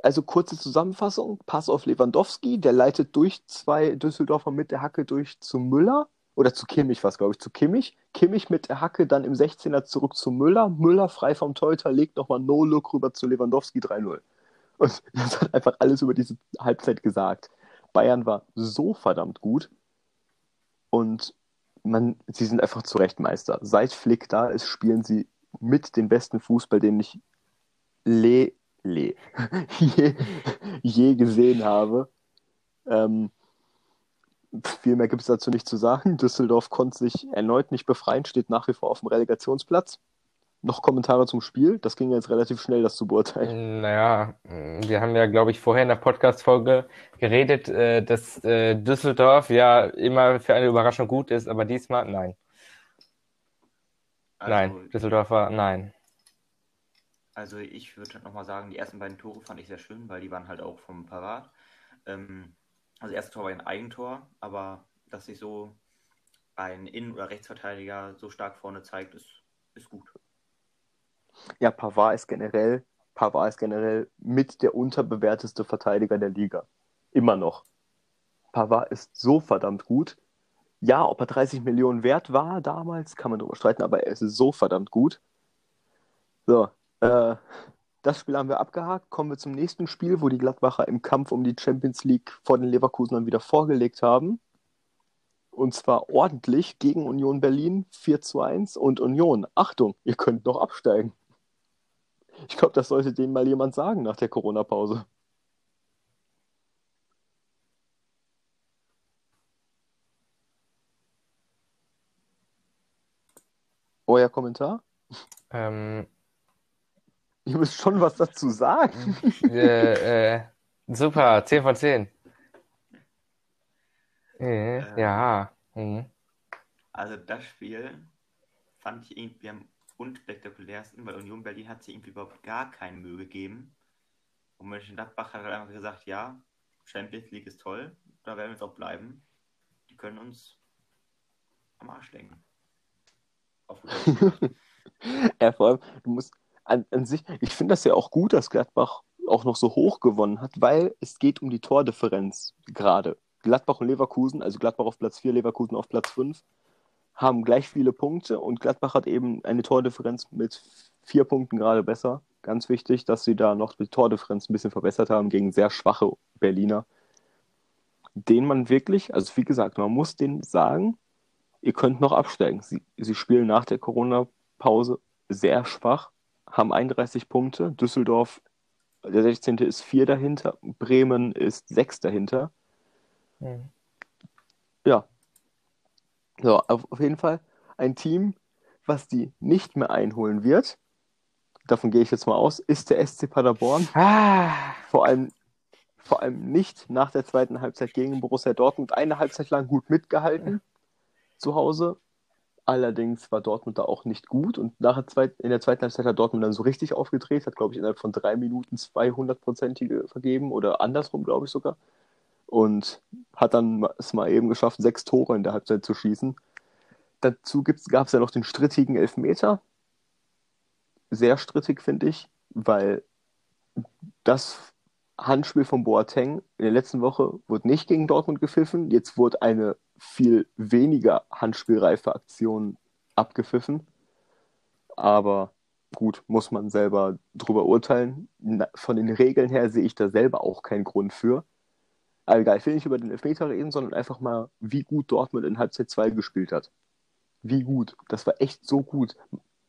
Also kurze Zusammenfassung, Pass auf Lewandowski, der leitet durch zwei Düsseldorfer mit der Hacke durch zu Müller oder zu Kimmich was, glaube ich, zu Kimmich. Kimmich mit der Hacke dann im 16er zurück zu Müller. Müller frei vom Torhüter legt nochmal No-Look rüber zu Lewandowski 3-0. Und das hat einfach alles über diese Halbzeit gesagt. Bayern war so verdammt gut und man, sie sind einfach zu Recht Meister. Seit Flick da ist, spielen sie mit den besten Fußball, den ich le, le, je, je gesehen habe. Ähm, viel mehr gibt es dazu nicht zu sagen. Düsseldorf konnte sich erneut nicht befreien, steht nach wie vor auf dem Relegationsplatz. Noch Kommentare zum Spiel? Das ging jetzt relativ schnell, das zu beurteilen. Naja, wir haben ja, glaube ich, vorher in der Podcast-Folge geredet, äh, dass äh, Düsseldorf ja immer für eine Überraschung gut ist, aber diesmal nein. Also, Nein, Düsseldorf war nein. Also ich würde nochmal sagen, die ersten beiden Tore fand ich sehr schön, weil die waren halt auch vom Parat. Ähm, also das erste Tor war ein Eigentor, aber dass sich so ein Innen- oder Rechtsverteidiger so stark vorne zeigt, ist, ist gut. Ja, Pavard ist generell, Pavard ist generell mit der unterbewerteste Verteidiger der Liga. Immer noch. Pavard ist so verdammt gut. Ja, ob er 30 Millionen wert war damals, kann man drüber streiten, aber er ist so verdammt gut. So, äh, das Spiel haben wir abgehakt. Kommen wir zum nächsten Spiel, wo die Gladbacher im Kampf um die Champions League vor den Leverkusenern wieder vorgelegt haben. Und zwar ordentlich gegen Union Berlin 4 zu 1. Und Union, Achtung, ihr könnt noch absteigen. Ich glaube, das sollte denen mal jemand sagen nach der Corona-Pause. Euer Kommentar? Ähm, Ihr müsst schon was dazu sagen. äh, äh, super, 10 von 10. Äh, ja. Mhm. Also das Spiel fand ich irgendwie am unspektakulärsten, weil Union Berlin hat sich irgendwie überhaupt gar keine Mühe gegeben. Und Mönchengladbach hat halt einfach gesagt, ja, Champions League ist toll, da werden wir jetzt auch bleiben. Die können uns am Arsch lenken. Auf. Ja, vor allem, du musst an, an sich, ich finde das ja auch gut, dass Gladbach auch noch so hoch gewonnen hat, weil es geht um die Tordifferenz gerade. Gladbach und Leverkusen, also Gladbach auf Platz 4, Leverkusen auf Platz 5, haben gleich viele Punkte und Gladbach hat eben eine Tordifferenz mit vier Punkten gerade besser. Ganz wichtig, dass sie da noch die Tordifferenz ein bisschen verbessert haben gegen sehr schwache Berliner. Den man wirklich, also wie gesagt, man muss denen sagen, ihr könnt noch absteigen. Sie, sie spielen nach der Corona-Pause sehr schwach, haben 31 Punkte. Düsseldorf, der 16. ist 4 dahinter. Bremen ist 6 dahinter. Mhm. Ja. So, auf, auf jeden Fall ein Team, was die nicht mehr einholen wird. Davon gehe ich jetzt mal aus, ist der SC Paderborn. Ah, Vor allem, vor allem nicht nach der zweiten Halbzeit gegen Borussia Dortmund. Eine Halbzeit lang gut mitgehalten zu Hause. Allerdings war Dortmund da auch nicht gut und nach der zweit, in der zweiten Halbzeit hat Dortmund dann so richtig aufgedreht, hat, glaube ich, innerhalb von drei Minuten 200-prozentige vergeben oder andersrum, glaube ich sogar. Und hat dann es mal eben geschafft, sechs Tore in der Halbzeit zu schießen. Dazu gab es ja noch den strittigen Elfmeter. Sehr strittig, finde ich, weil das Handspiel von Boateng in der letzten Woche wurde nicht gegen Dortmund gepfiffen. Jetzt wurde eine viel weniger handspielreife Aktion abgepfiffen. Aber gut, muss man selber drüber urteilen. Von den Regeln her sehe ich da selber auch keinen Grund für. Aber egal, ich will nicht über den Elfmeter reden, sondern einfach mal, wie gut Dortmund in Halbzeit 2 gespielt hat. Wie gut. Das war echt so gut.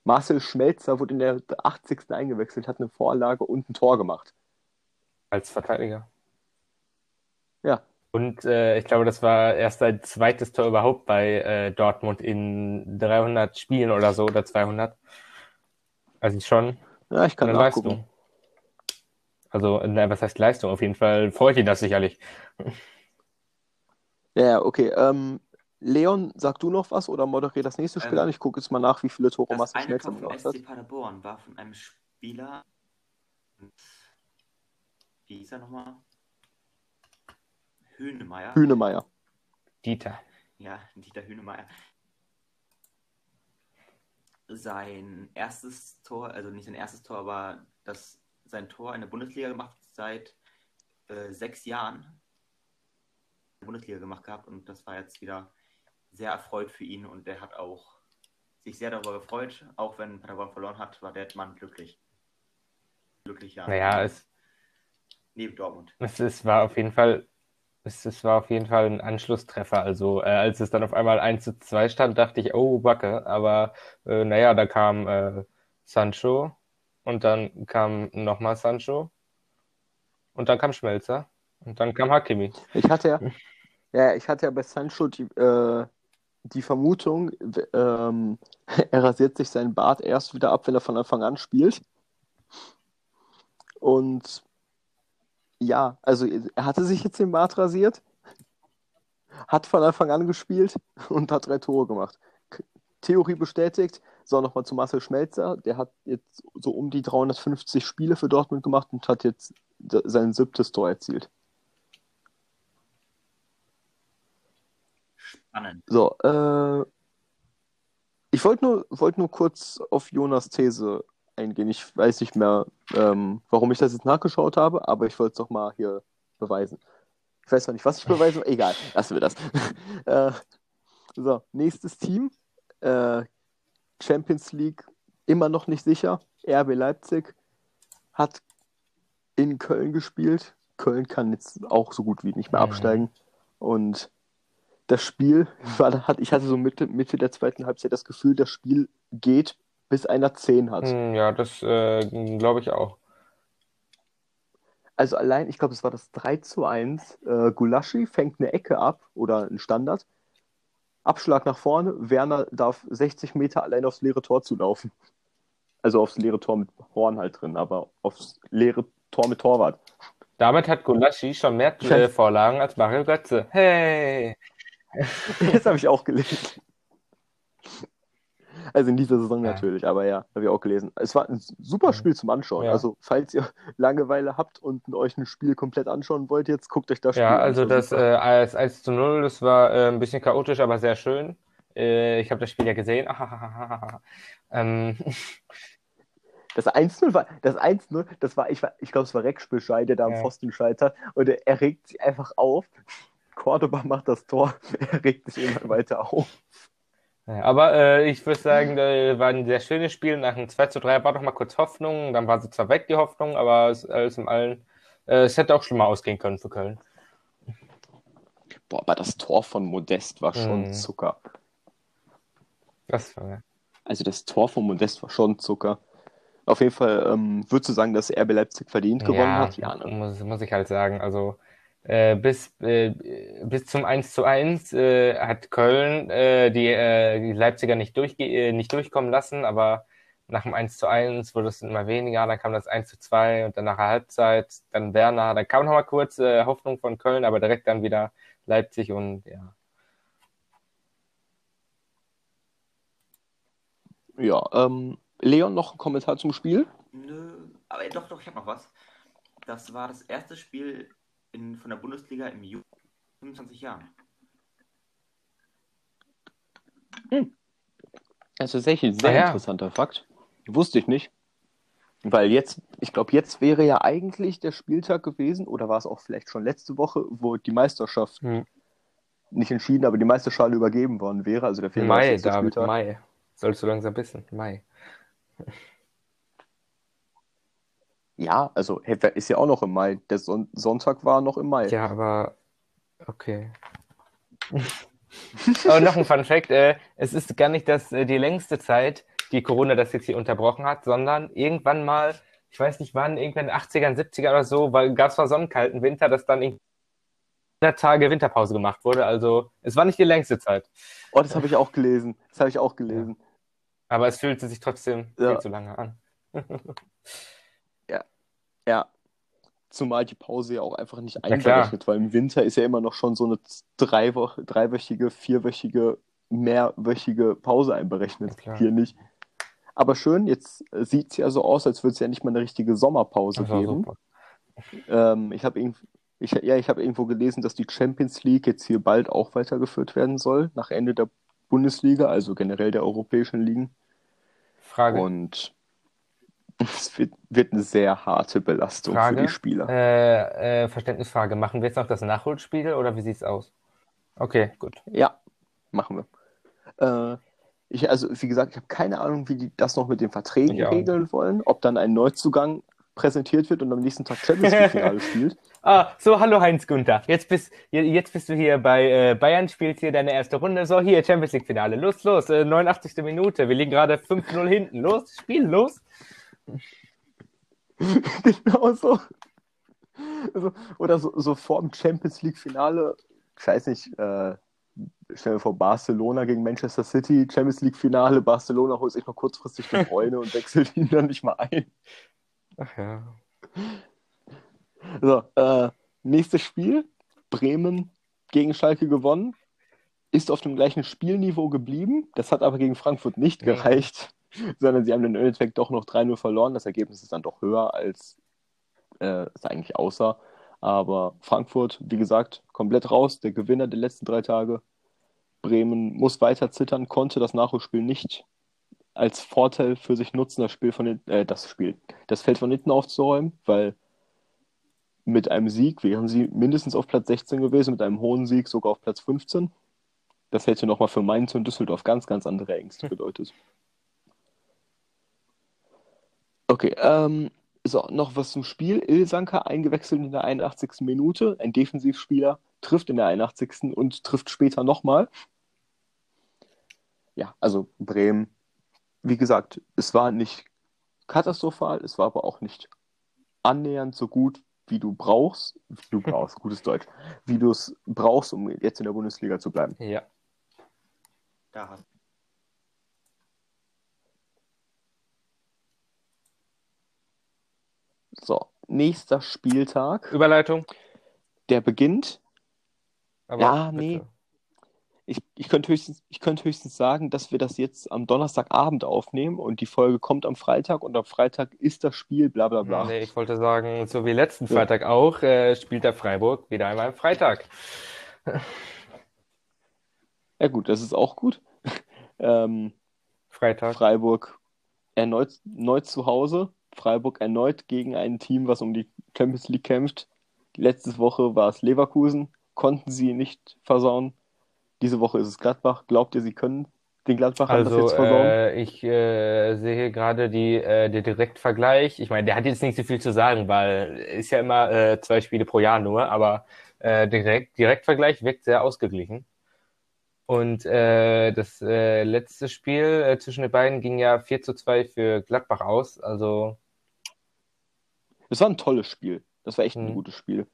Marcel Schmelzer wurde in der 80. eingewechselt, hat eine Vorlage und ein Tor gemacht. Als Verteidiger. Ja. Und äh, ich glaube, das war erst sein zweites Tor überhaupt bei äh, Dortmund in 300 Spielen oder so oder 200. Also schon Ja, ich kann nachgucken. Also, na, was heißt Leistung? Auf jeden Fall freut ihn das sicherlich. Ja, ja, okay. Ähm, Leon, sag du noch was oder moderier das nächste Spiel Ähm, an? Ich gucke jetzt mal nach, wie viele Tore Das Marcel eine Schmelzer Tor gemacht hat. SC Paderborn war von einem Spieler. Wie hieß er nochmal? Hühnemeier. Hühnemeier. Dieter. Ja, Dieter Hühnemeier. Sein erstes Tor, also nicht sein erstes Tor, aber das, sein Tor in der Bundesliga gemacht seit äh, sechs Jahren. In der Bundesliga gemacht gehabt und das war jetzt wieder sehr erfreut für ihn und der hat auch sich sehr darüber gefreut. Auch wenn Paderborn verloren hat, war der Mann glücklich. Glücklich, ja. Naja, es, Neben Dortmund. es, es war auf jeden Fall, es, es war auf jeden Fall ein Anschlusstreffer. Also, äh, als es dann auf einmal 1 zu 2 stand, dachte ich, oh, Backe. Aber äh, naja, da kam äh, Sancho und dann kam nochmal Sancho und dann kam Schmelzer und dann kam Hakimi. Ich hatte ja, ja, ich hatte ja bei Sancho die, äh, die Vermutung, ähm, er rasiert sich seinen Bart erst wieder ab, wenn er von Anfang an spielt. Und ja, also er hatte sich jetzt den Bart rasiert, hat von Anfang an gespielt und hat drei Tore gemacht. Theorie bestätigt. So, nochmal zu Marcel Schmelzer. Der hat jetzt so um die 350 Spiele für Dortmund gemacht und hat jetzt sein siebtes Tor erzielt. Spannend. So, äh, ich wollte nur, wollt nur kurz auf Jonas These eingehen. Ich weiß nicht mehr, ähm, warum ich das jetzt nachgeschaut habe, aber ich wollte es doch mal hier beweisen. Ich weiß zwar nicht, was ich beweise, egal, lassen wir das. äh, so, nächstes Team. Äh, Champions League immer noch nicht sicher. RB Leipzig hat in Köln gespielt. Köln kann jetzt auch so gut wie nicht mehr absteigen. Und das Spiel war, hat, ich hatte so Mitte, Mitte der zweiten Halbzeit das Gefühl, das Spiel geht, bis einer 10 hat. Hm, ja, das äh, glaube ich auch. Also allein, ich glaube, es war das 3 zu 1. Äh, Gulaschi fängt eine Ecke ab oder einen Standard. Abschlag nach vorne. Werner darf 60 Meter allein aufs leere Tor zulaufen. Also aufs leere Tor mit Horn halt drin, aber aufs leere Tor mit Torwart. Damit hat Gulaschi schon mehr Vorlagen als Mario Götze. Hey! Das habe ich auch gelesen. Also in dieser Saison Ja. natürlich, aber ja, habe ich auch gelesen. Es war ein super Spiel zum Anschauen. Ja. Also, falls ihr Langeweile habt und euch ein Spiel komplett anschauen wollt, jetzt guckt euch das Spiel Ja, an. also war das äh, als 1 zu 0, das war äh, ein bisschen chaotisch, aber sehr schön. Äh, ich habe das Spiel ja gesehen. ähm, Das 1-0 war, das 1-0, das war, ich, war- ich glaube, es war Reckspielschei, der da am Ja. Pfosten scheitert. Und er, er regt sich einfach auf. Cordoba macht das Tor, er regt sich immer weiter auf. Ja, aber äh, ich würde sagen, äh, war ein sehr schönes Spiel. Nach dem 2 zu 3 war doch mal kurz Hoffnung. Dann war sie zwar weg, die Hoffnung, aber es, alles im Allen, äh, es hätte auch schlimmer ausgehen können für Köln. Boah, aber das Tor von Modest war schon Mhm. Zucker. Das war, Also das Tor von Modest war schon Zucker. Auf jeden Fall ähm, würdest du sagen, dass RB Leipzig verdient gewonnen ja, hat? Ja, ne? muss, muss ich halt sagen. Also äh, bis, äh, bis zum 1 zu 1 äh, hat Köln äh, die, äh, die Leipziger nicht, durchge äh, nicht durchkommen lassen, aber nach dem 1 zu 1 wurde es immer weniger, dann kam das 1 zu 2 und dann nach der Halbzeit, dann Werner, dann kam noch mal kurz äh, Hoffnung von Köln, aber direkt dann wieder Leipzig und ja. Ja, ähm, Leon, noch ein Kommentar zum Spiel? Nö, aber doch, doch, ich habe noch was. Das war das erste Spiel in, von der Bundesliga im Juni 25 Jahren. Das ist tatsächlich ein sehr Ah, ja. interessanter Fakt. Wusste ich nicht. Weil jetzt, ich glaube, jetzt wäre ja eigentlich der Spieltag gewesen, oder war es auch vielleicht schon letzte Woche, wo die Meisterschaft Hm. nicht entschieden, aber die Meisterschale übergeben worden wäre. Also der Mai, 34. David, Spieltag. Mai. Sollst du langsam wissen, Mai. Ja, also ist ja auch noch im Mai. Der Son Sonntag war noch im Mai. Ja, aber okay. Aber noch ein Fun Fact, äh, es ist gar nicht das, äh, die längste Zeit, die Corona das jetzt hier unterbrochen hat, sondern irgendwann mal, ich weiß nicht wann, irgendwann in den 80ern, 70ern oder so, gab es mal so einen kalten Winter, dass dann irgendwie 100 Tage Winterpause gemacht wurde. Also es war nicht die längste Zeit. Oh, das habe ich auch gelesen. Das habe ich auch gelesen. Aber es fühlte sich trotzdem Ja. viel zu lange an. Ja. Zumal die Pause ja auch einfach nicht einberechnet, weil im Winter ist ja immer noch schon so eine drei Woche, dreiwöchige, vierwöchige, mehrwöchige Pause einberechnet. Hier nicht. Aber schön, jetzt sieht es ja so aus, als würde es ja nicht mal eine richtige Sommerpause geben. Ähm, ich habe ich, ja, ich habe irgendwo gelesen, dass die Champions League jetzt hier bald auch weitergeführt werden soll, nach Ende der Bundesliga, also generell der europäischen Ligen. Frage. Und es wird, wird eine sehr harte Belastung Frage? für die Spieler. Äh, äh, Verständnisfrage. Machen wir jetzt noch das Nachholspiel oder wie sieht's aus? Okay, gut. Ja, machen wir. Äh, ich, also, wie gesagt, ich habe keine Ahnung, wie die das noch mit den Verträgen nicht. regeln wollen, ob dann ein Neuzugang präsentiert wird und am nächsten Tag Champions League-Finale spielt. Ah, so, hallo Heinz Gunther. Jetzt bist, je- jetzt bist du hier bei äh, Bayern, spielst hier deine erste Runde. So, hier, Champions League Finale. Los, los, äh, 89. Minute. Wir liegen gerade 5-0 hinten. Los, Spiel, los. genau so. Also, oder so, so vor dem Champions League-Finale, ich weiß nicht, äh, stell dir vor, Barcelona gegen Manchester City, Champions League-Finale, Barcelona holt sich mal kurzfristig die Freunde und wechselt ihn dann nicht mal ein. Ach ja. So, äh, nächstes Spiel, Bremen gegen Schalke gewonnen, ist auf dem gleichen Spielniveau geblieben, das hat aber gegen Frankfurt nicht gereicht, sondern sie haben den Endeffekt doch noch 3-0 verloren, das Ergebnis ist dann doch höher, als äh, es eigentlich aussah, aber Frankfurt, wie gesagt, komplett raus, der Gewinner der letzten drei Tage, Bremen muss weiter zittern, konnte das Nachholspiel nicht als Vorteil für sich nutzen, das Spiel von den, äh, das Spiel, das Feld von hinten aufzuräumen, weil mit einem Sieg wären sie mindestens auf Platz 16 gewesen, mit einem hohen Sieg sogar auf Platz 15. Das hätte nochmal für Mainz und Düsseldorf ganz, ganz andere Ängste bedeutet. Okay, ähm, so, noch was zum Spiel. Ilsanker eingewechselt in der 81. Minute. Ein Defensivspieler trifft in der 81. und trifft später nochmal. Ja, also Bremen, wie gesagt, es war nicht katastrophal, es war aber auch nicht annähernd so gut, wie du brauchst, wie du brauchst, gutes Deutsch, wie du es brauchst, um jetzt in der Bundesliga zu bleiben. Ja. Da hast So, nächster Spieltag, Überleitung. der beginnt. Aber Ja, bitte. nee. Ich, ich könnte höchstens, ich könnte höchstens sagen, dass wir das jetzt am Donnerstagabend aufnehmen und die Folge kommt am Freitag und am Freitag ist das Spiel, bla bla bla. Nee, ich wollte sagen, so wie letzten Ja. Freitag auch, äh, spielt der Freiburg wieder einmal am Freitag. Ja gut, das ist auch gut. Ähm, Freitag. Freiburg erneut, erneut zu Hause. Freiburg erneut gegen ein Team, was um die Champions League kämpft. Letzte Woche war es Leverkusen, konnten sie nicht versauen. Diese Woche ist es Gladbach. Glaubt ihr, sie können den Gladbachern das Also, jetzt versauen? äh, ich äh, sehe hier gerade die, äh, den Direktvergleich. Ich meine, der hat jetzt nicht so viel zu sagen, weil ist ja immer äh, zwei Spiele pro Jahr nur, aber äh, direkt, Direktvergleich wirkt sehr ausgeglichen. Und äh, das äh, letzte Spiel äh, zwischen den beiden ging ja 4 zu 2 für Gladbach aus. Also, Es war ein tolles Spiel. Das war echt ein Mhm. gutes Spiel.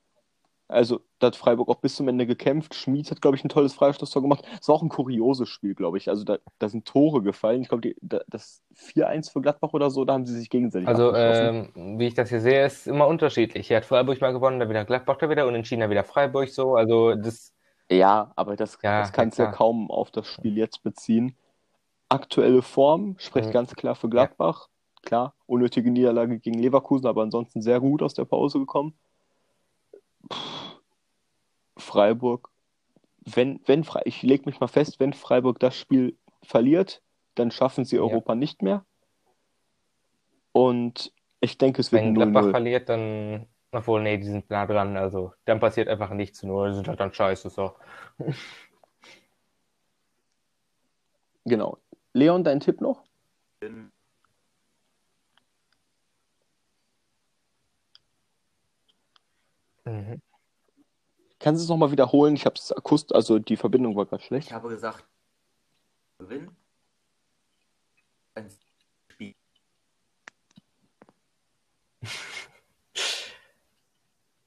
Also, da hat Freiburg auch bis zum Ende gekämpft. Schmid hat, glaube ich, ein tolles Freistoßtor gemacht. Es war auch ein kurioses Spiel, glaube ich. Also, da, da sind Tore gefallen. Ich glaube, da- das 4-1 für Gladbach oder so, da haben sie sich gegenseitig also ähm, wie ich das hier sehe, ist immer unterschiedlich. Hier hat Freiburg mal gewonnen, dann wieder Gladbach, dann wieder unentschieden, dann wieder Freiburg so. Also das, Ja, aber das, Ja, das kannst du ja, ja kaum auf das Spiel jetzt beziehen. Aktuelle Form spricht Mhm. ganz klar für Gladbach. Klar, unnötige Niederlage gegen Leverkusen, aber ansonsten sehr gut aus der Pause gekommen. Pff, Freiburg, wenn, wenn Fre ich lege mich mal fest, wenn Freiburg das Spiel verliert, dann schaffen sie Ja. Europa nicht mehr. Und ich denke, es wird wenn ein Gladbach 0-0. verliert, dann, obwohl, nee, die sind nah dran. Also dann passiert einfach nichts, nur sind halt dann scheiße. So. Genau. Leon, dein Tipp noch? bin. Mhm. Kannst du es nochmal wiederholen? Ich habe es akustisch, also die Verbindung war gerade schlecht. Ich habe gesagt, Gewinn. Ein Spiel.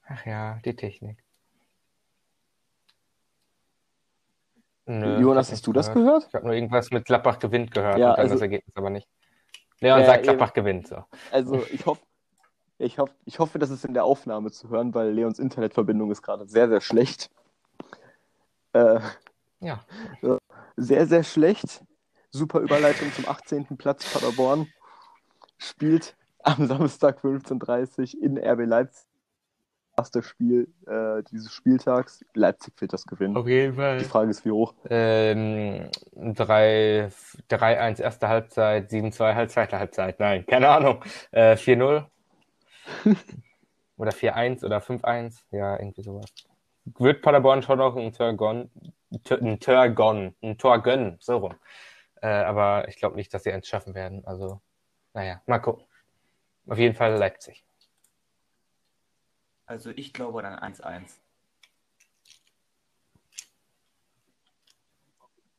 Ach ja, die Technik. Nö, Jonas, hast du das gehört? Ich habe nur irgendwas mit Gladbach gewinnt gehört Ja, und dann also- das Ergebnis aber nicht. Leon Ja, sagt, eben. Gladbach gewinnt. So. Also ich hoffe, ich hoffe, ich hoffe, das ist in der Aufnahme zu hören, weil Leons Internetverbindung ist gerade sehr, sehr schlecht. Äh, Ja. sehr, sehr schlecht. Super Überleitung zum 18. Platz Paderborn. Spielt am Samstag 15.30 Uhr in RB Leipzig. Erste Spiel äh, dieses Spieltags. Leipzig wird das gewinnen. Auf jeden Fall. Die Frage ist, wie hoch. Ähm, 3 3-1 erste Halbzeit, 7-2 halt zweite Halbzeit. Nein, keine Ahnung. Äh, 4-0. oder 4-1 oder 5-1. Ja, irgendwie sowas. Wird Paderborn schon noch ein Tor gon, ein Tor gon, ein Tor gönnen, so rum. Äh, aber ich glaube nicht, dass sie eins schaffen werden. Also, naja, mal gucken. Auf jeden Fall Leipzig. Also ich glaube dann 1-1.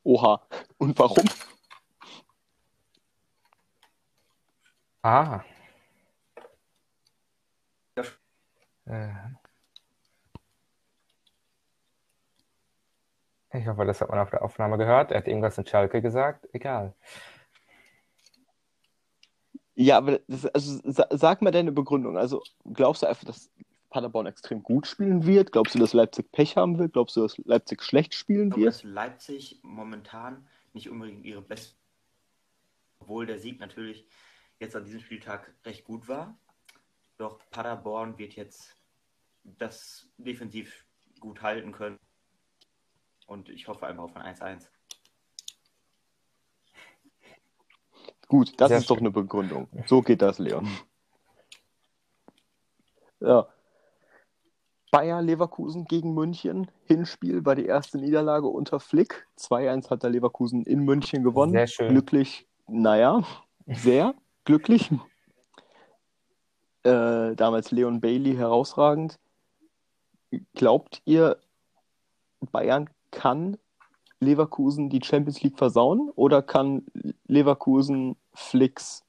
Oha. Und warum? Ah. Ja. Äh. Ich hoffe, das hat man auf der Aufnahme gehört. Er hat irgendwas in Schalke gesagt. Egal. Ja, aber das, also, sa sag mal deine Begründung. Also glaubst du einfach, dass Paderborn extrem gut spielen wird? Glaubst du, dass Leipzig Pech haben wird? Glaubst du, dass Leipzig schlecht spielen Ich glaube, wird? dass Leipzig momentan nicht unbedingt ihre beste, obwohl der Sieg natürlich jetzt an diesem Spieltag recht gut war. Doch Paderborn wird jetzt das defensiv gut halten können. Und ich hoffe einfach auf ein 1-1. Gut, das Sehr ist doch eine Begründung. So geht das, Leon. Ja. Bayer Leverkusen gegen München. Hinspiel war die erste Niederlage unter Flick. 2-1 hat der Leverkusen in München gewonnen. Sehr schön. Glücklich, naja, sehr glücklich. Äh, damals Leon Bailey herausragend. Glaubt ihr, Bayern kann Leverkusen die Champions League versauen oder kann Leverkusen Flicks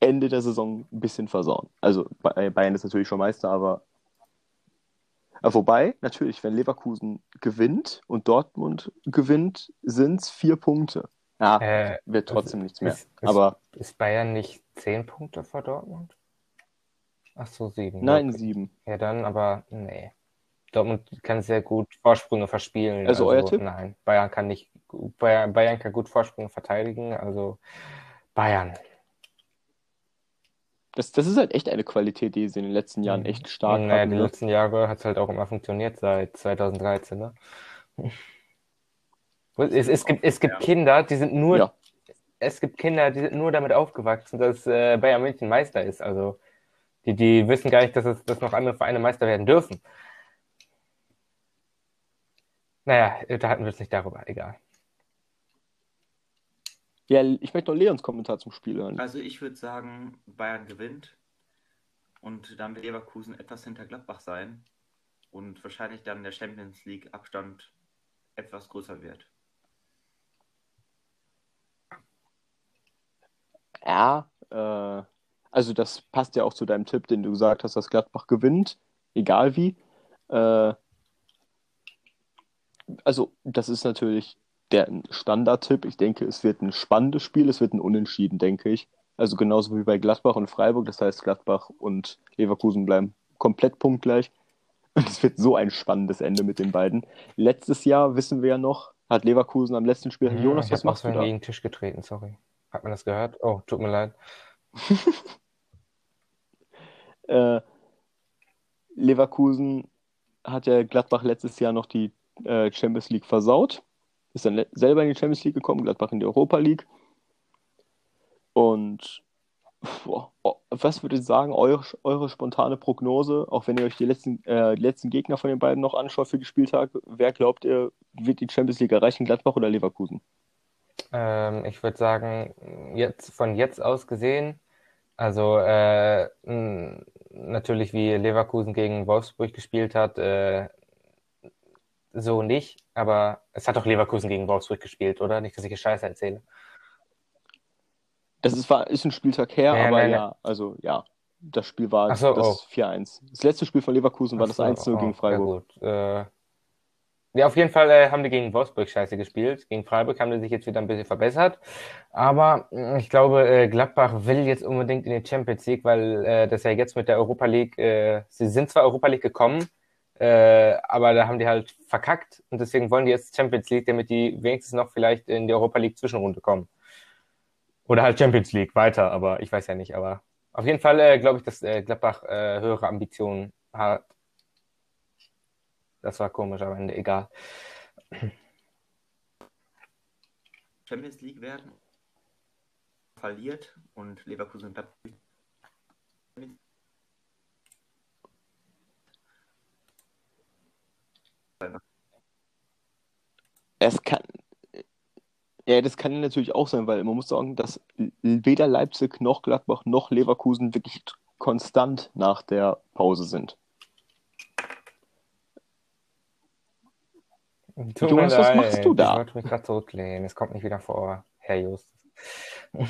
Ende der Saison ein bisschen versauen? Also Bay- Bayern ist natürlich schon Meister, aber aber wobei, natürlich, wenn Leverkusen gewinnt und Dortmund gewinnt, sind es vier Punkte. Ja, Äh, wird trotzdem nichts mehr. ist, ist, Aber ist Bayern nicht 10 Punkte vor Dortmund? Ach so, 7. nein, Okay. sieben. Ja, dann, aber nee. Dortmund kann sehr gut Vorsprünge verspielen. Also euer Tipp? Nein, Bayern kann nicht. Bayern, Bayern kann gut Vorsprünge verteidigen. Also Bayern. Das, das ist halt echt eine Qualität, die sie in den letzten Jahren echt stark naja, hatten. die Ne? letzten Jahre hat es halt auch immer funktioniert, seit 2013. Ne? Es, es gibt, es gibt Ja. Kinder, die sind nur, Ja. es gibt Kinder, die sind nur damit aufgewachsen, dass äh, Bayern München Meister ist. Also die, die wissen gar nicht, dass, es, dass noch andere Vereine Meister werden dürfen. Naja, da hatten wir es nicht darüber, egal. Ja, ich möchte noch Leons Kommentar zum Spiel hören. Also ich würde sagen, Bayern gewinnt. Und dann wird Leverkusen etwas hinter Gladbach sein. Und wahrscheinlich dann der Champions League Abstand etwas größer wird. Ja, äh, also das passt ja auch zu deinem Tipp, den du gesagt hast, dass Gladbach gewinnt, egal wie. Äh, also das ist natürlich der Standardtipp. Ich denke, es wird ein spannendes Spiel, es wird ein Unentschieden, denke ich. Also genauso wie bei Gladbach und Freiburg. Das heißt, Gladbach und Leverkusen bleiben komplett punktgleich. Und es wird so ein spannendes Ende mit den beiden. Letztes Jahr, wissen wir ja noch, hat Leverkusen am letzten Spiel. Hm, Jonas, ich was machst du gegen da? den Tisch getreten, sorry. Hat man das gehört? Oh, tut mir leid. Äh, Leverkusen hat ja Gladbach letztes Jahr noch die äh, Champions League versaut. Ist dann selber in die Champions League gekommen, Gladbach in die Europa League. Und boah, oh, was würdet ihr sagen, eure, eure spontane Prognose, auch wenn ihr euch die letzten, äh, die letzten Gegner von den beiden noch anschaut für die Spieltage, wer glaubt ihr, wird die Champions League erreichen, Gladbach oder Leverkusen? Ähm, ich würde sagen, jetzt von jetzt aus gesehen, also äh, natürlich, wie Leverkusen gegen Wolfsburg gespielt hat, äh, so nicht. Aber es hat doch Leverkusen gegen Wolfsburg gespielt, oder? Nicht, dass ich hier Scheiße erzähle. Das ist, war, ist ein Spieltag her, Ja, aber nein, ja, also ja, das Spiel war so, das oh. 4-1. Das letzte Spiel von Leverkusen war das so, 1-0 oh, gegen Freiburg. Ja, gut. Äh, ja, auf jeden Fall äh, haben die gegen Wolfsburg scheiße gespielt. Gegen Freiburg haben die sich jetzt wieder ein bisschen verbessert. Aber mh, ich glaube, äh, Gladbach will jetzt unbedingt in die Champions League, weil äh, das ja jetzt mit der Europa League, äh, sie sind zwar Europa League gekommen, äh, aber da haben die halt verkackt und deswegen wollen die jetzt Champions League, damit die wenigstens noch vielleicht in die Europa League Zwischenrunde kommen. Oder halt Champions League weiter, aber ich weiß ja nicht. Aber auf jeden Fall äh, glaube ich, dass äh, Gladbach äh, höhere Ambitionen hat. Das war komisch, aber Ende egal. Champions League werden. Verliert und Leverkusen bleibt. Es kann, ja, das kann natürlich auch sein, weil man muss sagen, dass weder Leipzig noch Gladbach noch Leverkusen wirklich konstant nach der Pause sind. Tut Jonas, was machst du da? Ich wollte mich gerade zurücklehnen. Es kommt nicht wieder vor, Herr Just.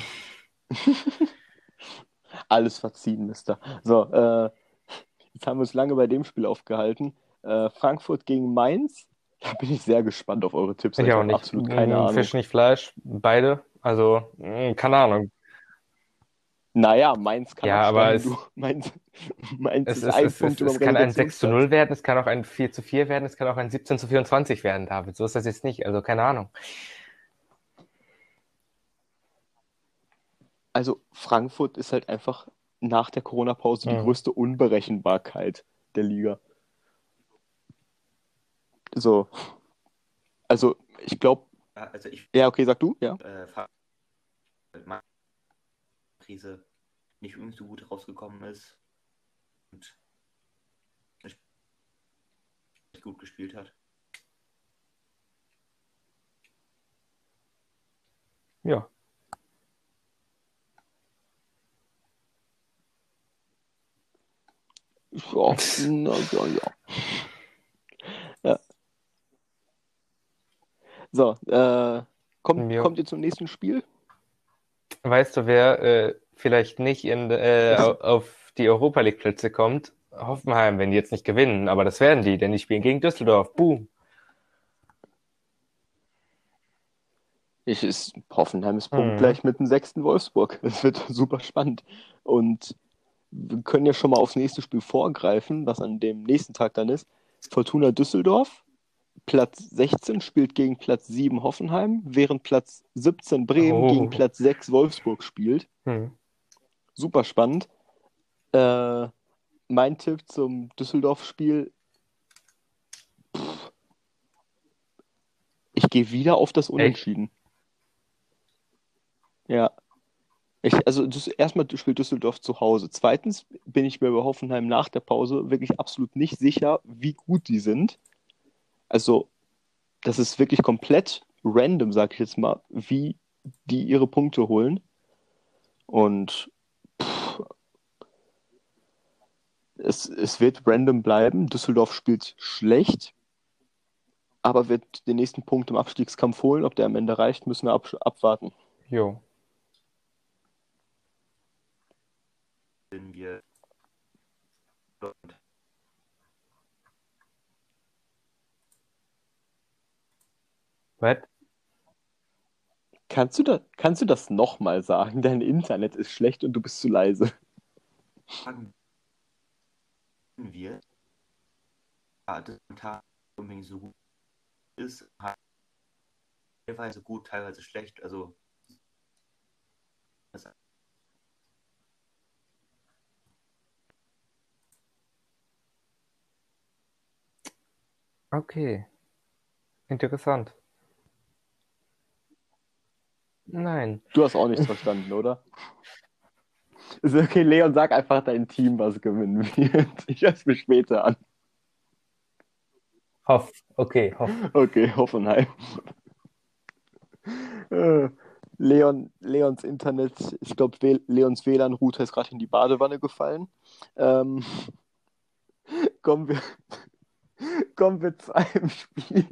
Alles verziehen, Mister. So, äh, jetzt haben wir uns lange bei dem Spiel aufgehalten. Äh, Frankfurt gegen Mainz. Da bin ich sehr gespannt auf eure Tipps. Ich Ich auch nicht. absolut keine Mm, Ahnung. Fisch, nicht Fleisch. Beide. Also, mm, keine Ahnung. Naja, Mainz kann Ja, aber es-. Mainz, Mainz Es, ist ist, ein es, Punkt es, es kann ein 6 zu Relegationsplatz. 0 werden, es kann auch ein 4 zu 4 werden, es kann auch ein 17 zu 24 werden, David. So ist das jetzt nicht. Also, keine Ahnung. Also Frankfurt ist halt einfach nach der Corona-Pause die Mhm. größte Unberechenbarkeit der Liga. So. Also, ich glaube, Ja, Also ich ja, okay, sag du, ja. äh, Krise nicht irgendwie so gut rausgekommen ist und nicht gut gespielt hat. Ja. Ja, na, ja. ja. So, äh, kommt, kommt ihr zum nächsten Spiel? Weißt du, wer äh, vielleicht nicht in, äh, au- auf die Europa League Plätze kommt? Hoffenheim, wenn die jetzt nicht gewinnen, aber das werden die, denn die spielen gegen Düsseldorf. Boom. Ich ist, Hoffenheim ist Mhm. punktgleich mit dem sechsten Wolfsburg. Es wird super spannend. Und wir können ja schon mal aufs nächste Spiel vorgreifen, was an dem nächsten Tag dann ist. Fortuna Düsseldorf, Platz 16, spielt gegen Platz 7 Hoffenheim, während Platz 17 Bremen Oh. gegen Platz 6 Wolfsburg spielt. Hm. Super spannend. Äh, mein Tipp zum Düsseldorf-Spiel. Ich gehe wieder auf das Unentschieden. Ja. Ich, also das, erstmal spielt Düsseldorf zu Hause. Zweitens bin ich mir bei Hoffenheim nach der Pause wirklich absolut nicht sicher, wie gut die sind. Also, das ist wirklich komplett random, sag ich jetzt mal, wie die ihre Punkte holen. Und pff, es, es wird random bleiben. Düsseldorf spielt schlecht, aber wird den nächsten Punkt im Abstiegskampf holen. Ob der am Ende reicht, müssen wir ab, abwarten. Jo. Wenn wir Was? Kannst du, da, kannst du das nochmal sagen? Dein Internet ist schlecht und du bist zu leise. fragen wir, ja, das Tag unbedingt so gut ist, teilweise gut, teilweise schlecht. Also das Okay. Interessant. Nein. Du hast auch nichts verstanden, oder? Ist okay, Leon, sag einfach dein Team, was gewinnen wird. Ich höre es mir später an. Hoff. Okay, Hoff. Okay, Hoffenheim. Äh, Leon, Leons Internet, ich glaube, Leons WLAN-Router ist gerade in die Badewanne gefallen. Ähm, kommen, wir, kommen wir zu einem Spiel,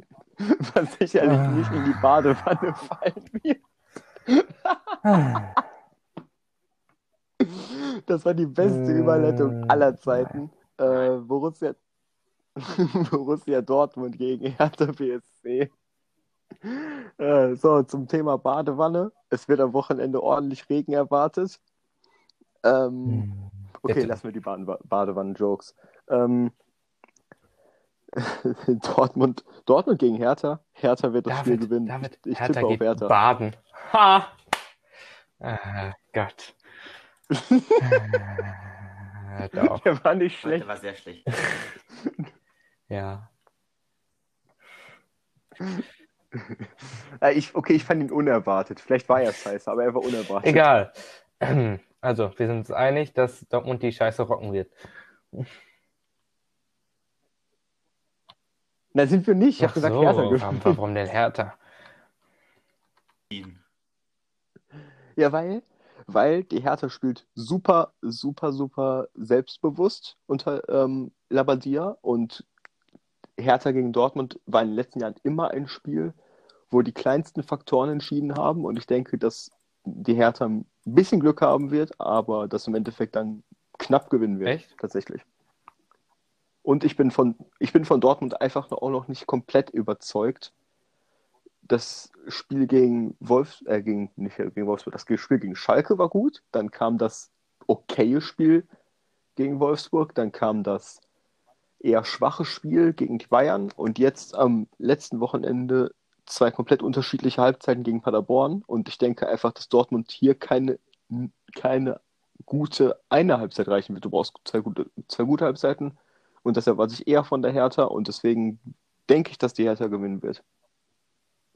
was sicherlich ah. nicht in die Badewanne fallen wird. Das war die beste Überleitung aller Zeiten. Äh, Borussia, Borussia Dortmund gegen Hertha BSC. Äh, so, zum Thema Badewanne. Es wird am Wochenende ordentlich Regen erwartet. Ähm, hm, okay, lassen wir die Badewannen-Jokes. Ähm, Dortmund, Dortmund gegen Hertha. Hertha wird das David, Spiel gewinnen. David, ich Hertha tippe auf Hertha. Baden. Ha! Ah, Gott. äh, Der war nicht schlecht. Der war sehr schlecht. ja. ich, okay, ich fand ihn unerwartet. Vielleicht war er scheiße, aber er war unerwartet. Egal. Also, wir sind uns einig, dass Dortmund die Scheiße rocken wird. Na, sind wir nicht. Ich habe gesagt, so, Hertha gespielt. Warum denn Hertha? Ja, weil, weil die Hertha spielt super, super, super selbstbewusst unter ähm, Labadia und Hertha gegen Dortmund war in den letzten Jahren immer ein Spiel, wo die kleinsten Faktoren entschieden haben. Und ich denke, dass die Hertha ein bisschen Glück haben wird, aber das im Endeffekt dann knapp gewinnen wird. Echt? Tatsächlich. Und ich bin von, ich bin von Dortmund einfach auch noch nicht komplett überzeugt. Das Spiel gegen Wolf, äh, gegen, nicht gegen Wolfsburg, das Spiel gegen Schalke war gut. Dann kam das okaye Spiel gegen Wolfsburg. Dann kam das eher schwache Spiel gegen Bayern und jetzt am letzten Wochenende zwei komplett unterschiedliche Halbzeiten gegen Paderborn. Und ich denke einfach, dass Dortmund hier keine, keine gute eine Halbzeit reichen wird. Du brauchst zwei gute, zwei gute Halbzeiten. Und das erwarte ich eher von der Hertha. Und deswegen denke ich, dass die Hertha gewinnen wird.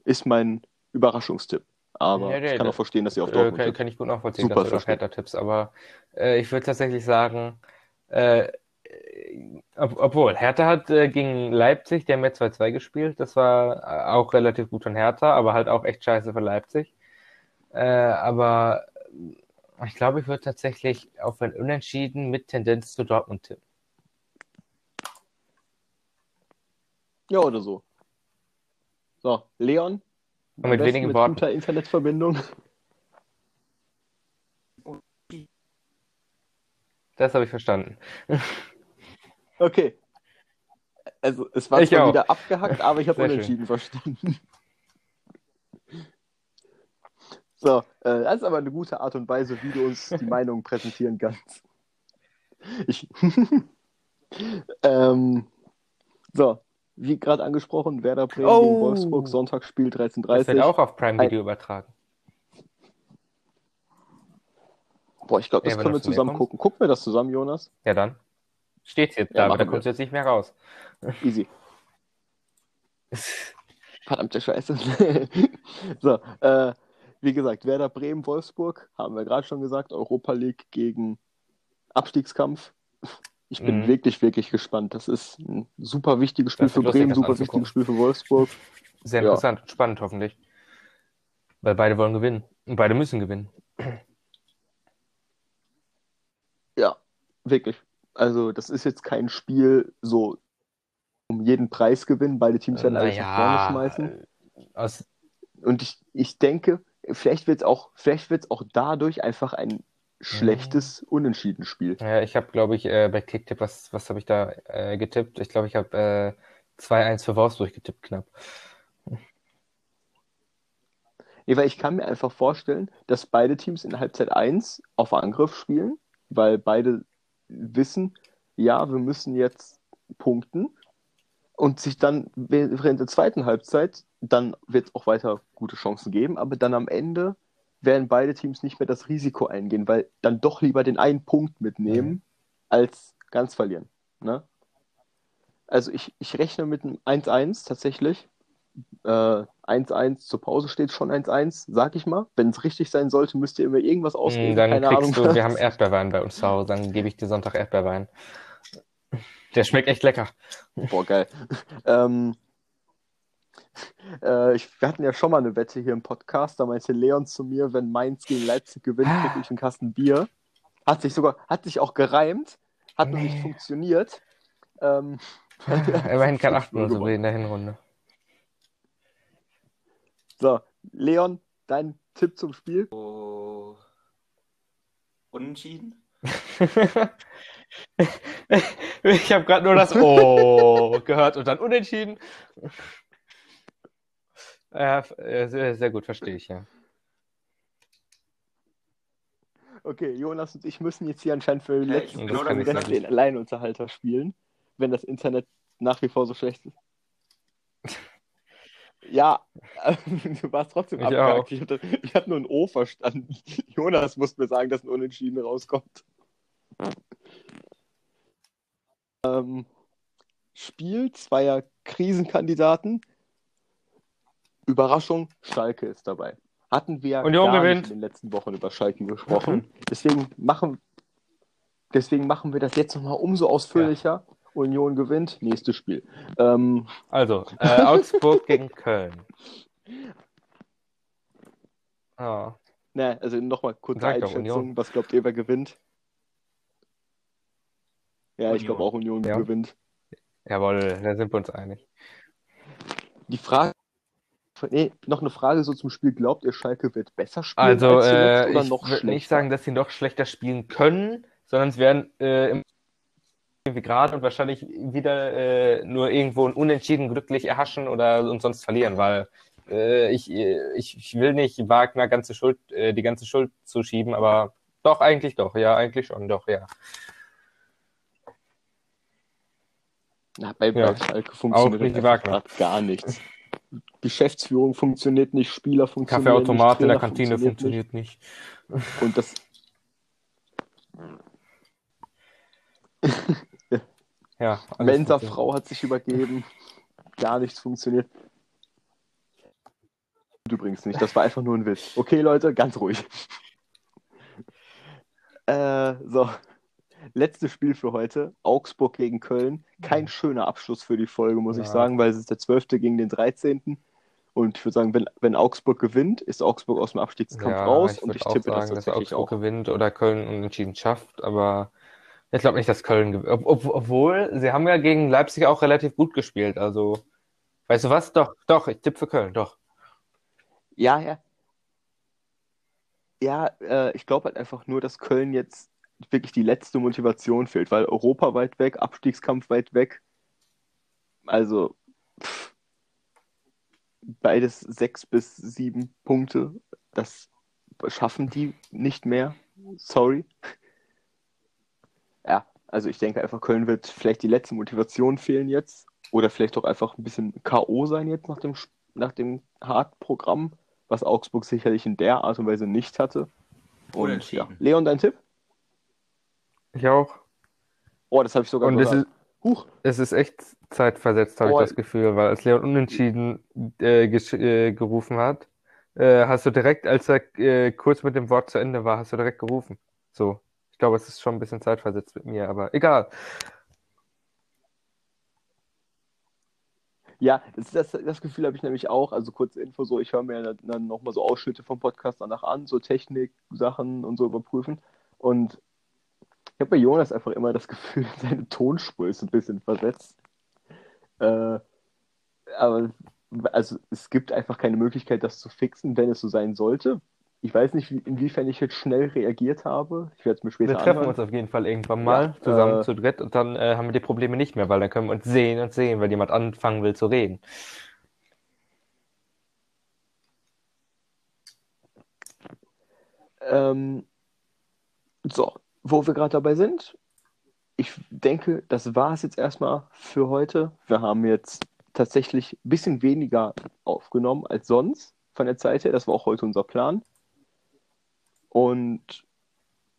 Ist mein Überraschungstipp. Aber ja, ich kann auch verstehen, dass sie auf äh, Dortmund kann, kann ich gut nachvollziehen, Super dass du auf Hertha tippst. Aber äh, ich würde tatsächlich sagen, äh, ob, obwohl, Hertha hat äh, gegen Leipzig, haben ja 2-2 gespielt. Das war äh, auch relativ gut von Hertha, aber halt auch echt scheiße für Leipzig. Äh, aber ich glaube, ich würde tatsächlich auf ein Unentschieden mit Tendenz zu Dortmund tippen. Ja, oder so. So, Leon. Und mit wenigen mit Worten. guter Internetverbindung. Das habe ich verstanden. Okay. Also es war ich zwar auch. wieder abgehackt, aber ich habe unentschieden schön. verstanden. So, äh, das ist aber eine gute Art und Weise, wie du uns die Meinung präsentieren kannst. Ich, ähm, so, wie gerade angesprochen, Werder Bremen oh. gegen Wolfsburg, Sonntagsspiel 13.30 Das wird auch auf Prime Video Ein... übertragen. Boah, ich glaube, das können wir zusammen gucken. Gucken wir das zusammen, Jonas? Ja, dann. Steht jetzt da, aber da kommt jetzt nicht mehr raus. Easy. Verdammte Scheiße. so, äh, wie gesagt, Werder Bremen, Wolfsburg, haben wir gerade schon gesagt, Europa League gegen Abstiegskampf. Ich bin mhm. wirklich, wirklich gespannt. Das ist ein super wichtiges Spiel für lustig, Bremen, super wichtiges Spiel für Wolfsburg. Sehr interessant, ja. spannend hoffentlich. Weil beide wollen gewinnen. Und beide müssen gewinnen. Ja, wirklich. Also, das ist jetzt kein Spiel so um jeden Preis gewinnen. Beide Teams werden alles nach vorne schmeißen. Aus... Und ich, ich denke, vielleicht wird es auch, auch dadurch einfach ein schlechtes mhm. Unentschieden-Spiel. Ja, ich habe, glaube ich, äh, bei Kicktipp, was, was habe ich da äh, getippt? Ich glaube, ich habe äh, 2-1 für Wolfsburg getippt, knapp. Nee, weil ich kann mir einfach vorstellen, dass beide Teams in Halbzeit 1 auf Angriff spielen, weil beide wissen, ja, wir müssen jetzt punkten und sich dann während der zweiten Halbzeit, dann wird es auch weiter gute Chancen geben, aber dann am Ende werden beide Teams nicht mehr das Risiko eingehen, weil dann doch lieber den einen Punkt mitnehmen, mhm. als ganz verlieren. Ne? Also ich, ich rechne mit einem 1-1 tatsächlich. Äh, 1-1 zur Pause steht schon 1-1, sag ich mal. Wenn es richtig sein sollte, müsst ihr immer irgendwas ausgeben. Dann Keine kriegst Ahnung. du, wir haben Erdbeerwein bei uns zu Hause, dann gebe ich dir Sonntag Erdbeerwein. Der schmeckt echt lecker. Boah, geil. ähm, Äh, ich, wir hatten ja schon mal eine Wette hier im Podcast. Da meinte Leon zu mir, wenn Mainz gegen Leipzig gewinnt, kriege ich einen Kasten Bier. Hat sich sogar, hat sich auch gereimt, hat noch nicht Nee. funktioniert. Ähm, Immerhin kein 8 0 so in der Hinrunde. So, Leon, dein Tipp zum Spiel? So, unentschieden? ich habe gerade nur das Oh gehört und dann unentschieden. Ja, äh, sehr, sehr gut, verstehe ich, ja. Okay, Jonas und ich müssen jetzt hier anscheinend für den ich letzten genau den Alleinunterhalter spielen, wenn das Internet nach wie vor so schlecht ist. Ja, du warst trotzdem Ich abgehakt. auch. Ich hatte nur ein O verstanden. Jonas musste mir sagen, dass ein Unentschieden rauskommt. Ähm, Spiel zweier Krisenkandidaten. Überraschung, Schalke ist dabei. Hatten wir Union gar gewinnt. nicht in den letzten Wochen über Schalke gesprochen. Deswegen machen, deswegen machen wir das jetzt nochmal umso ausführlicher. Union gewinnt, nächstes Spiel. Ähm, Also, äh, Augsburg gegen Köln. Ah, ne, also nochmal kurze Einschätzung. Was glaubt ihr, wer gewinnt? Ja, ich Union. glaube auch Union Ja. gewinnt. jawohl, da sind wir uns einig. Die Frage, nee, noch eine Frage so zum Spiel. Glaubt ihr, Schalke wird besser spielen Also, als äh, oder ich würde nicht sagen, dass sie noch schlechter spielen können, sondern es werden äh, im wie gerade und wahrscheinlich wieder äh, nur irgendwo ein Unentschieden glücklich erhaschen oder und sonst verlieren, weil äh, ich, ich, ich will nicht Wagner ganze Schuld, äh, die ganze Schuld zuschieben, aber doch, eigentlich doch, ja, eigentlich schon, doch, ja. Na, bei, Ja. bei Schalke funktioniert nicht einfach Wagner. gar nichts. Geschäftsführung funktioniert nicht, Spieler funktionieren Kaffeeautomat nicht, in der Kantine funktioniert nicht. nicht. Und das, Ja, funktioniert. Mensa-Frau hat sich übergeben. Gar nichts funktioniert. Übrigens nicht, das war einfach nur ein Witz. Okay, Leute, ganz ruhig. Äh, so. Letztes Spiel für heute. Augsburg gegen Köln. Kein schöner Abschluss für die Folge, muss ich Ja. sagen, weil es ist der 12. gegen den 13. Und ich würde sagen, wenn, wenn Augsburg gewinnt, ist Augsburg aus dem Abstiegskampf Ja, raus. ich und ich tippe das sagen, dass tatsächlich Augsburg auch. gewinnt oder Köln unentschieden schafft, aber ich glaube nicht, dass Köln gewinnt. Ob, ob, obwohl, sie haben ja gegen Leipzig auch relativ gut gespielt, also weißt du was? Doch, doch, ich tippe für Köln, doch. Ja, ja. Ja, äh, ich glaube halt einfach nur, dass Köln jetzt wirklich die letzte Motivation fehlt, weil Europa weit weg, Abstiegskampf weit weg. Also pff, beides sechs bis sieben Punkte, das schaffen die nicht mehr. Sorry. Ja, also ich denke einfach, Köln wird vielleicht die letzte Motivation fehlen jetzt oder vielleicht auch einfach ein bisschen K.O. sein jetzt nach dem, nach dem Hard-Programm, was Augsburg sicherlich in der Art und Weise nicht hatte. Und ja. Leon, dein Tipp? Ich auch. Oh, das habe ich sogar Und es gehört. ist, Huch. es ist echt zeitversetzt, habe ich Oh. das Gefühl, weil als Leon unentschieden äh, äh, gerufen hat, äh, hast du direkt, als er äh, kurz mit dem Wort zu Ende war, hast du direkt gerufen. So. Ich glaube, es ist schon ein bisschen zeitversetzt mit mir, aber egal. Ja, das, das, das Gefühl habe ich nämlich auch. Also kurze Info so, ich höre mir dann, dann nochmal so Ausschnitte vom Podcast danach an, so Technik, Sachen und so überprüfen. Und ich habe bei Jonas einfach immer das Gefühl, seine Tonspur ist ein bisschen versetzt. Äh, aber also es gibt einfach keine Möglichkeit, das zu fixen, wenn es so sein sollte. Ich weiß nicht, wie, inwiefern ich jetzt schnell reagiert habe. Ich werde es mir später Wir treffen anhören. uns auf jeden Fall irgendwann mal Ja, zusammen äh, zu dritt und dann äh, haben wir die Probleme nicht mehr, weil dann können wir uns sehen und sehen, weil jemand anfangen will zu reden. Ähm, so, wo wir gerade dabei sind, ich denke, das war es jetzt erstmal für heute. Wir haben jetzt tatsächlich ein bisschen weniger aufgenommen als sonst von der Zeit her. Das war auch heute unser Plan. Und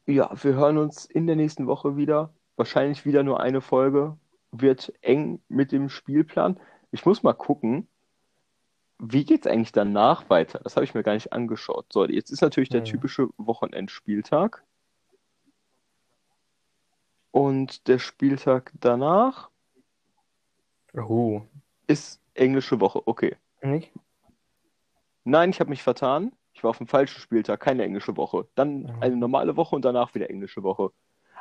ja, wir hören uns in der nächsten Woche wieder. Wahrscheinlich wieder nur eine Folge. Wird eng mit dem Spielplan. Ich muss mal gucken, wie geht es eigentlich danach weiter? Das habe ich mir gar nicht angeschaut. So, jetzt ist natürlich der typische Wochenendspieltag. Und der Spieltag danach Uh, ist englische Woche. Okay. nicht? Nein, ich habe mich vertan. Ich war auf dem falschen Spieltag, keine englische Woche. Dann Ja. eine normale Woche und danach wieder englische Woche.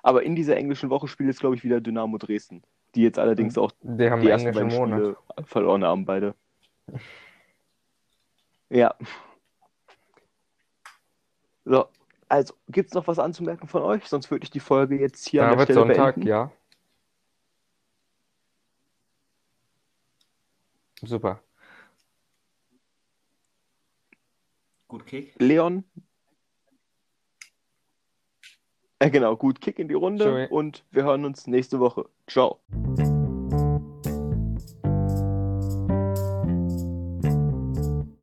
Aber in dieser englischen Woche spielt jetzt, glaube ich, wieder Dynamo Dresden. Die jetzt allerdings auch Die haben die ersten beiden Monat. Spiele verloren haben, beide. Ja. So, also, gibt es noch was anzumerken von euch? Sonst würde ich die Folge jetzt hier an der David Stelle Sonntag, beenden. ja. Super. Gut Kick. Leon. Äh, genau, gut Kick in die Runde Tschüss. und wir hören uns nächste Woche. Ciao.